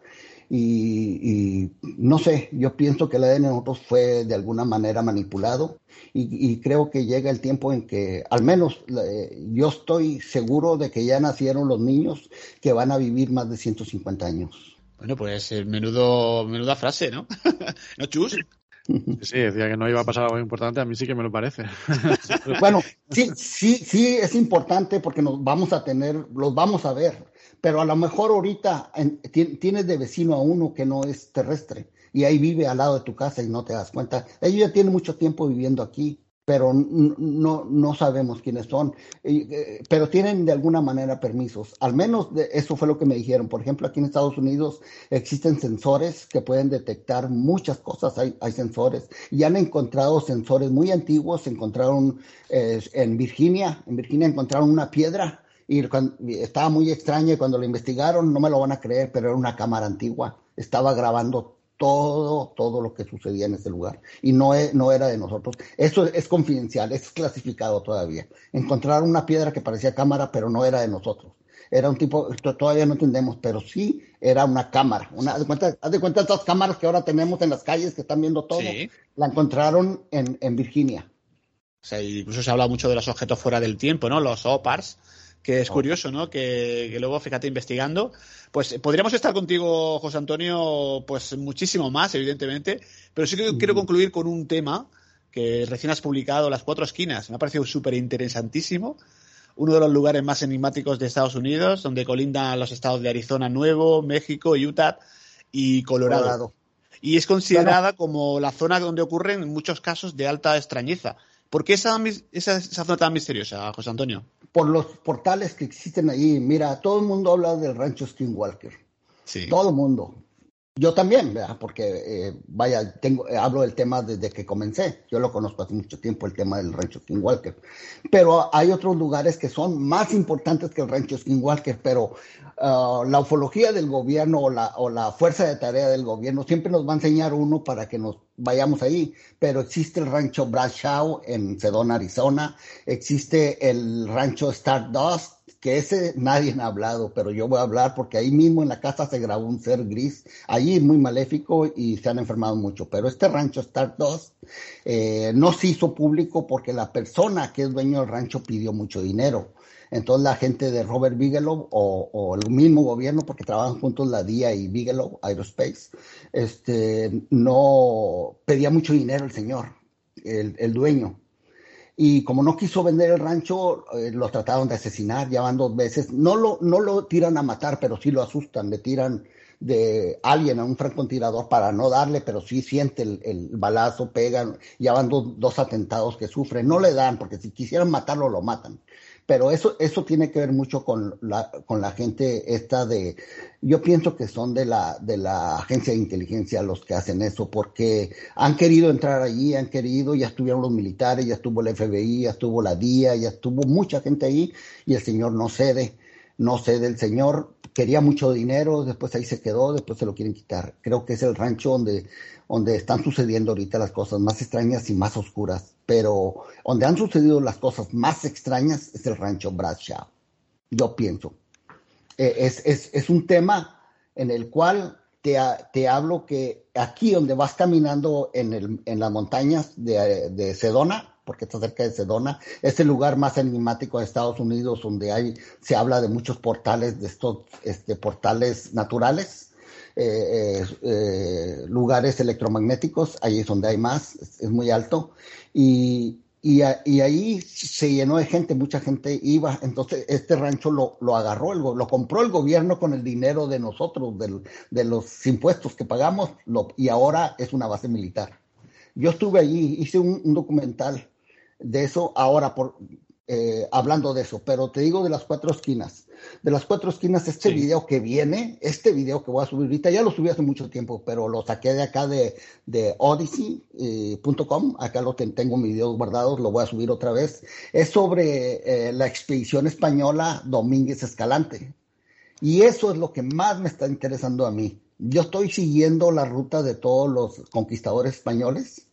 Y, no sé, yo pienso que el ADN de nosotros fue de alguna manera manipulado y, creo que llega el tiempo en que, al menos eh, yo estoy seguro de que ya nacieron los niños que van a vivir más de 150 años. Bueno, pues eh, menudo, menuda frase, ¿no? [laughs] ¿No, Chus? Sí, decía que no iba a pasar algo importante, a mí sí que me lo parece. [laughs] bueno, sí, sí, sí es importante porque nos vamos a tener, los vamos a ver, pero a lo mejor ahorita tienes de vecino a uno que no es terrestre y ahí vive al lado de tu casa y no te das cuenta. Ellos ya tienen mucho tiempo viviendo aquí, pero no, no sabemos quiénes son, eh, pero tienen de alguna manera permisos. Al menos eso fue lo que me dijeron. Por ejemplo, aquí en Estados Unidos existen sensores que pueden detectar muchas cosas, hay, hay sensores, y han encontrado sensores muy antiguos, encontraron eh, en Virginia, en Virginia encontraron una piedra y estaba muy extraña y cuando lo investigaron, no me lo van a creer, pero era una cámara antigua, estaba grabando todo, todo lo que sucedía en ese lugar y no, no era de nosotros. Eso es confidencial, es clasificado todavía. Encontraron una piedra que parecía cámara, pero no era de nosotros. Era un tipo, todavía no entendemos, pero sí era una cámara. Una, haz, de cuenta, haz de cuenta estas cámaras que ahora tenemos en las calles que están viendo todo. La encontraron en, en Virginia. O sea, incluso se habla mucho de los objetos fuera del tiempo, ¿no? Los OPARS, que es curioso, ¿no? Que, luego, fíjate, investigando, pues podríamos estar contigo, José Antonio, pues muchísimo más, evidentemente, pero sí que quiero concluir con un tema que recién has publicado, Las Cuatro Esquinas. Me ha parecido súper interesantísimo. Uno de los lugares más enigmáticos de Estados Unidos, donde colindan los estados de Arizona Nuevo, México, Utah y Colorado. Y es considerada como la zona donde ocurren muchos casos de alta extrañeza. ¿Por qué esa, esa, esa zona tan misteriosa, José Antonio? por los portales que existen ahí. Mira, todo el mundo habla del rancho Skinwalker. Sí. Todo el mundo. Yo también, ¿verdad? porque eh, vaya, tengo, eh, hablo del tema desde que comencé. Yo lo conozco hace mucho tiempo, el tema del rancho Skinwalker. Pero hay otros lugares que son más importantes que el rancho Skinwalker, pero uh, la ufología del gobierno o la, o la fuerza de tarea del gobierno siempre nos va a enseñar uno para que nos vayamos ahí. Pero existe el rancho Brashaw en Sedona, Arizona. Existe el rancho Stardust que ese nadie ha hablado, pero yo voy a hablar porque ahí mismo en la casa se grabó un ser gris, allí muy maléfico y se han enfermado mucho. Pero este rancho Stardust eh, no se hizo público porque la persona que es dueño del rancho pidió mucho dinero. Entonces la gente de Robert Bigelow o, el mismo gobierno, porque trabajan juntos la DIA y Bigelow Aerospace, este, no pedía mucho dinero el señor el, dueño. Y como no quiso vender el rancho, eh, lo trataron de asesinar, ya van dos veces. No lo, no lo tiran a matar, pero sí lo asustan, le tiran de alguien a un francotirador para no darle, pero sí siente el, balazo, pegan, ya van dos, atentados que sufren. No le dan, porque si quisieran matarlo, lo matan. Pero eso, eso tiene que ver mucho con la, con la gente esta de, yo pienso que son de la, de la agencia de inteligencia los que hacen eso, porque han querido entrar allí, han querido, ya estuvieron los militares, ya estuvo el FBI, ya estuvo la DIA, ya estuvo mucha gente ahí y el señor no cede no cede el señor, quería mucho dinero, después ahí se quedó, después se lo quieren quitar. Creo que es el rancho donde, donde están sucediendo ahorita las cosas más extrañas y más oscuras, pero donde han sucedido las cosas más extrañas es el rancho Bradshaw, yo pienso. Eh, es, es, es, un tema en el cual te, te, hablo que aquí donde vas caminando en, el, en las montañas de, de Sedona, porque está cerca de Sedona, es el lugar más enigmático de Estados Unidos donde hay, se habla de muchos portales, de estos este, portales naturales, eh, eh, eh, lugares electromagnéticos, ahí es donde hay más, es, muy alto, y, y, ahí se llenó de gente, mucha gente iba, entonces este rancho lo, lo agarró, lo compró el gobierno con el dinero de nosotros, de los impuestos que pagamos, y ahora es una base militar. Yo estuve allí, hice un documental de eso. Ahora, por, eh, hablando de eso, pero te digo de las cuatro esquinas. De las cuatro esquinas, este video que viene, este video que voy a subir ahorita, ya lo subí hace mucho tiempo, pero lo saqué de acá de, de odyssey.com, eh, acá lo tengo mis videos guardados, lo voy a subir otra vez. Es sobre eh, la expedición española Domínguez Escalante. Y eso es lo que más me está interesando a mí. Yo estoy siguiendo la ruta de todos los conquistadores españoles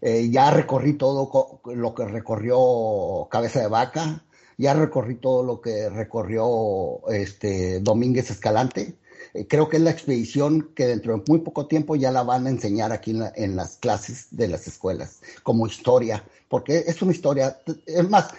eh, ya recorrí todo lo que recorrió Cabeza de Vaca, ya recorrí todo lo que recorrió este Domínguez Escalante. Eh, creo que es la expedición que dentro de muy poco tiempo ya la van a enseñar aquí en, las clases de las escuelas, como historia, porque es una historia, es más,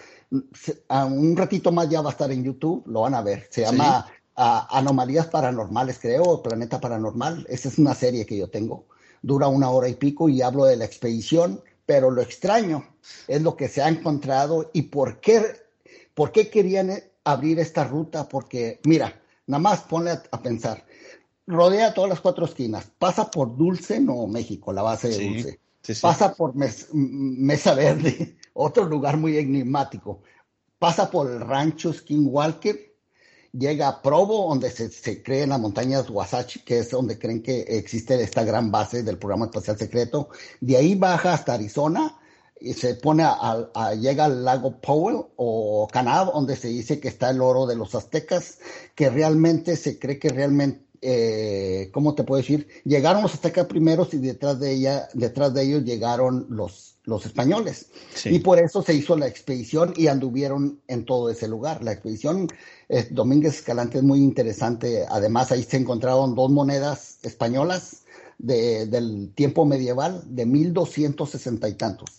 un ratito más ya va a estar en YouTube, lo van a ver, se llama Anomalías Paranormales, creo, Planeta Paranormal, esa es una serie que yo tengo dura una hora y pico y hablo de la expedición, pero lo extraño es lo que se ha encontrado y por qué, por qué querían abrir esta ruta, porque mira, nada más ponle a, pensar, rodea todas las cuatro esquinas, pasa por Dulce, no México, la base de Dulce, pasa por Mesa Verde, [laughs] otro lugar muy enigmático, pasa por el rancho Skinwalker, llega a Provo, donde se, se cree en las montañas Wasatch, que es donde creen que existe esta gran base del programa espacial secreto. De ahí baja hasta Arizona y se pone a, llega al lago Powell o Canab, donde se dice que está el oro de los aztecas, que realmente se cree que realmente eh, ¿cómo te puedo decir? Llegaron los aztecas primeros y detrás de ella, detrás de ellos llegaron los, los españoles. Y por eso se hizo la expedición y anduvieron en todo ese lugar. La expedición eh, Domínguez Escalante es muy interesante. Además, ahí se encontraron dos monedas españolas de, del tiempo medieval de 1260 y tantos.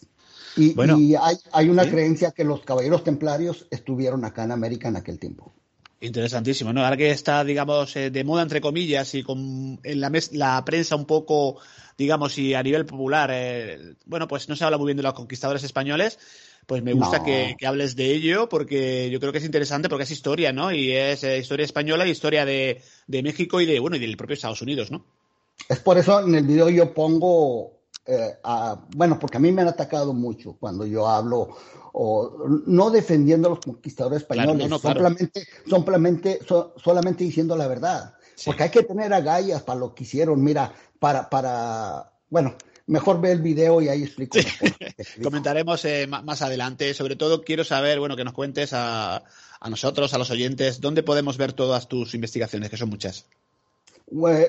Y, y hay, hay, una creencia que los caballeros templarios estuvieron acá en América en aquel tiempo. Interesantísimo, ¿no? Ahora que está, digamos, eh, de moda entre comillas y con en la, la prensa un poco, digamos, y a nivel popular, eh, bueno, pues no se habla muy bien de los conquistadores españoles, pues me gusta que, hables de ello porque yo creo que es interesante porque es historia, ¿no? Y es eh, historia española y historia de, de, México y de, bueno, y del propio Estados Unidos, ¿no? Es por eso en el video yo pongo, bueno, porque a mí me han atacado mucho cuando yo hablo o no defendiendo a los conquistadores españoles, simplemente, solamente, solamente diciendo la verdad. Porque hay que tener agallas para lo que hicieron. Mira, para, para, bueno, mejor ve el video y ahí explico. [laughs] Comentaremos eh, más adelante. Sobre todo quiero saber, bueno, que nos cuentes a, a nosotros, a los oyentes, dónde podemos ver todas tus investigaciones, que son muchas.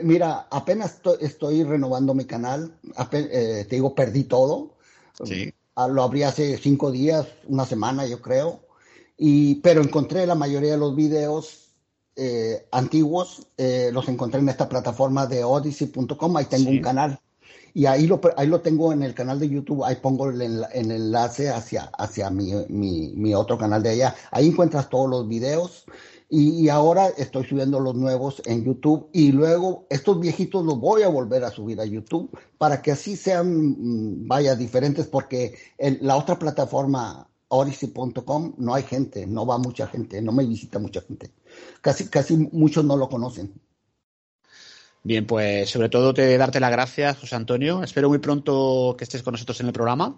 Mira, apenas estoy, renovando mi canal. Eh, te digo, perdí todo. Sí. Ah, lo abrí hace cinco días, una semana yo creo, y, pero encontré la mayoría de los videos eh, antiguos, eh, los encontré en esta plataforma de odyssey.com, ahí tengo un canal. Y ahí lo, ahí lo tengo en el canal de YouTube, ahí pongo el, enlace hacia, hacia mi, mi, mi, otro canal de allá. Ahí encuentras todos los videos Y, ahora estoy subiendo los nuevos en YouTube y luego estos viejitos los voy a volver a subir a YouTube para que así sean, mm, vaya, diferentes porque la otra plataforma Odyssey.com no hay gente, no va mucha gente, no me visita mucha gente. Casi, casi muchos no lo conocen. Bien, pues sobre todo te darte las gracias, José Antonio. Espero muy pronto que estés con nosotros en el programa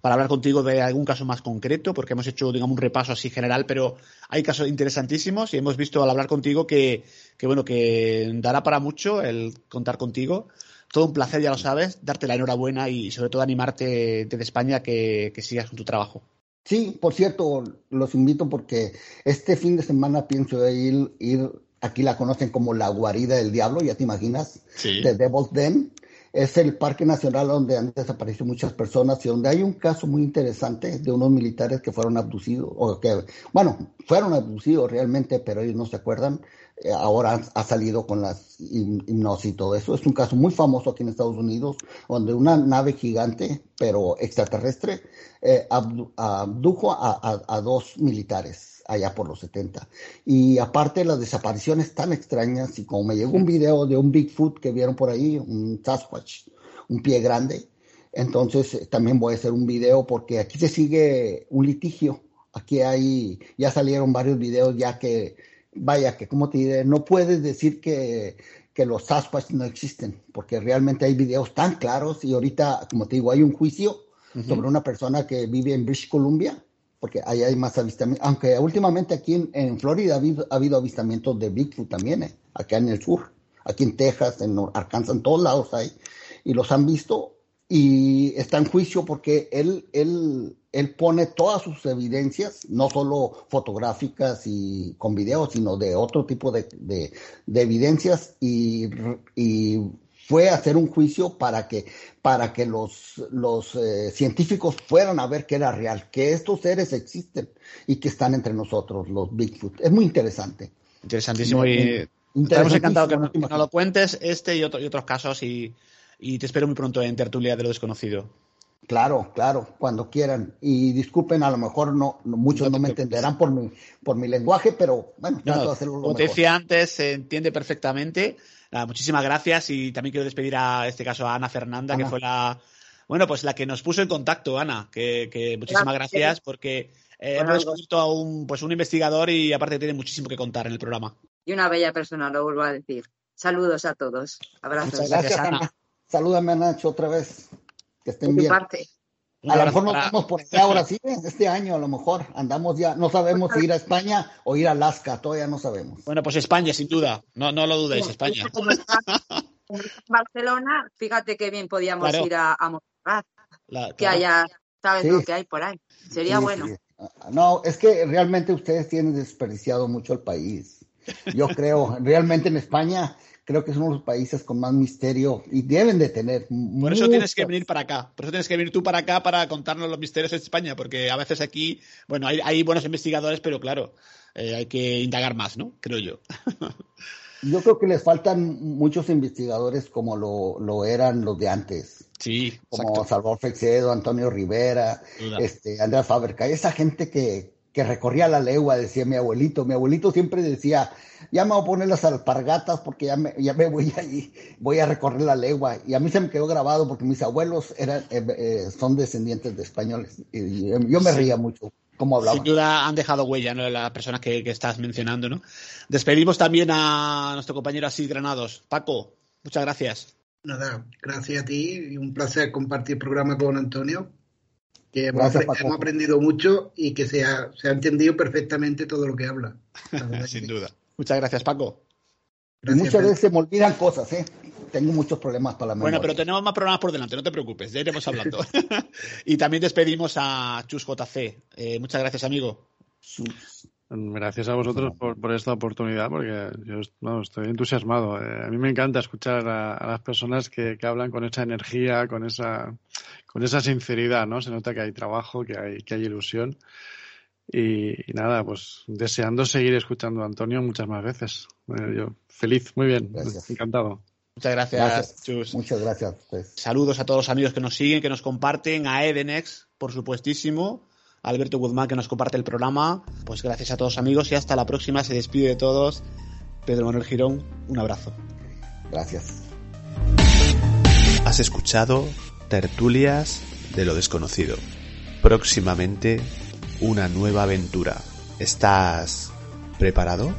para hablar contigo de algún caso más concreto, porque hemos hecho, digamos, un repaso así general, pero hay casos interesantísimos y hemos visto al hablar contigo que, que bueno, que dará para mucho el contar contigo. Todo un placer, ya lo sabes, darte la enhorabuena y sobre todo animarte desde España que, que sigas con tu trabajo. Sí, por cierto, los invito porque este fin de semana pienso ir, ir aquí la conocen como la guarida del diablo, ya te imaginas, de Devil's Den es el Parque Nacional donde han desaparecido muchas personas y donde hay un caso muy interesante de unos militares que fueron abducidos, o que, bueno, fueron abducidos realmente, pero ellos no se acuerdan. Eh, ahora ha salido con las hipnosis y todo eso. Es un caso muy famoso aquí en Estados Unidos, donde una nave gigante, pero extraterrestre, eh, abdujo a dos militares allá por los 70. Y aparte las desapariciones tan extrañas, y como me llegó un video de un Bigfoot que vieron por ahí, un Sasquatch, un pie grande, entonces eh, también voy a hacer un video porque aquí se sigue un litigio. Aquí hay, ya salieron varios videos ya que, vaya, que como te diré, no puedes decir que, que los Sasquatch no existen, porque realmente hay videos tan claros y ahorita, como te digo, hay un juicio sobre una persona que vive en British Columbia porque ahí hay más avistamientos, aunque últimamente aquí en, Florida ha habido, avistamientos de Bigfoot también, ¿eh? acá en el sur, aquí en Texas, en Arkansas, en todos lados hay, y los han visto y está en juicio porque él, él, él pone todas sus evidencias, no solo fotográficas y con videos, sino de otro tipo de, de, evidencias y, y fue a hacer un juicio para que, para que los, los eh, científicos fueran a ver que era real, que estos seres existen y que están entre nosotros, los Bigfoot. Es muy interesante. Interesantísimo y estamos encantados que, nos lo cuentes este y, otro, y otros casos y, te espero muy pronto en Tertulia de lo Desconocido. Claro, claro, cuando quieran. Y disculpen, a lo mejor no, muchos no, me entenderán por mi, por mi lenguaje, pero bueno, trato de hacerlo lo Como te decía antes, se entiende perfectamente muchísimas gracias y también quiero despedir a este caso a Ana Fernanda, que fue la, bueno, pues la que nos puso en contacto, Ana, que, muchísimas gracias, porque eh, hemos descubierto a un, pues un investigador y aparte tiene muchísimo que contar en el programa. Y una bella persona, lo vuelvo a decir. Saludos a todos. Abrazos. Muchas gracias, Ana. Salúdame a Nacho otra vez. Que estén bien. Parte. A lo mejor nos vamos por acá ahora sí, este año a lo mejor andamos ya, no sabemos si ir a España o ir a Alaska, todavía no sabemos. Bueno, pues España, sin duda, no, no lo dudéis, España. Barcelona, fíjate qué bien podíamos ir a, a que haya, sabes lo que hay por ahí, sería bueno. No, es que realmente ustedes tienen desperdiciado mucho el país. Yo creo, realmente en España creo que somos los países con más misterio y deben de tener. Por eso tienes que venir para acá, por eso tienes que venir tú para acá para contarnos los misterios de España, porque a veces aquí, bueno, hay, buenos investigadores, pero claro, eh, hay que indagar más, ¿no? Creo yo. [laughs] yo creo que les faltan muchos investigadores como lo, eran los de antes. Sí, como Salvador Fexedo, Antonio Rivera, este, Andrea Faberca, esa gente que, que recorría la legua, decía mi abuelito. Mi abuelito siempre decía, ya me voy a poner las alpargatas porque ya me, ya me voy ahí, voy a recorrer la legua. Y a mí se me quedó grabado porque mis abuelos eran, eh, eh, son descendientes de españoles. Y yo me ría mucho. Cómo hablaba. Sin duda han dejado huella ¿no? las personas que, estás mencionando. ¿no? Despedimos también a nuestro compañero Asís Granados. Paco, muchas gracias. Nada, gracias a ti y un placer compartir el programa con Antonio que hemos, aprendido mucho y que se ha, se ha, entendido perfectamente todo lo que habla. [laughs] Sin duda. Muchas gracias, Paco. muchas veces se me olvidan cosas, ¿eh? Tengo muchos problemas para la memoria. Bueno, pero tenemos más problemas por delante, no te preocupes, ya iremos hablando. [laughs] y también despedimos a Chus JC. Eh, muchas gracias, amigo. Gracias a vosotros por, esta oportunidad, porque yo estoy entusiasmado. Eh, a mí me encanta escuchar a, las personas que, hablan con esa energía, con esa, con esa sinceridad, ¿no? Se nota que hay trabajo, que hay, que hay ilusión. Y, nada, pues deseando seguir escuchando a Antonio muchas más veces. yo feliz, muy bien, encantado. Muchas gracias, Chus. Muchas gracias. Saludos a todos los amigos que nos siguen, que nos comparten, a Edenex, por supuestísimo, Alberto Guzmán que nos comparte el programa. Pues gracias a todos amigos y hasta la próxima. Se despide de todos. Pedro Manuel Girón, un abrazo. Gracias. Has escuchado Tertulias de lo desconocido. Próximamente una nueva aventura. ¿Estás preparado?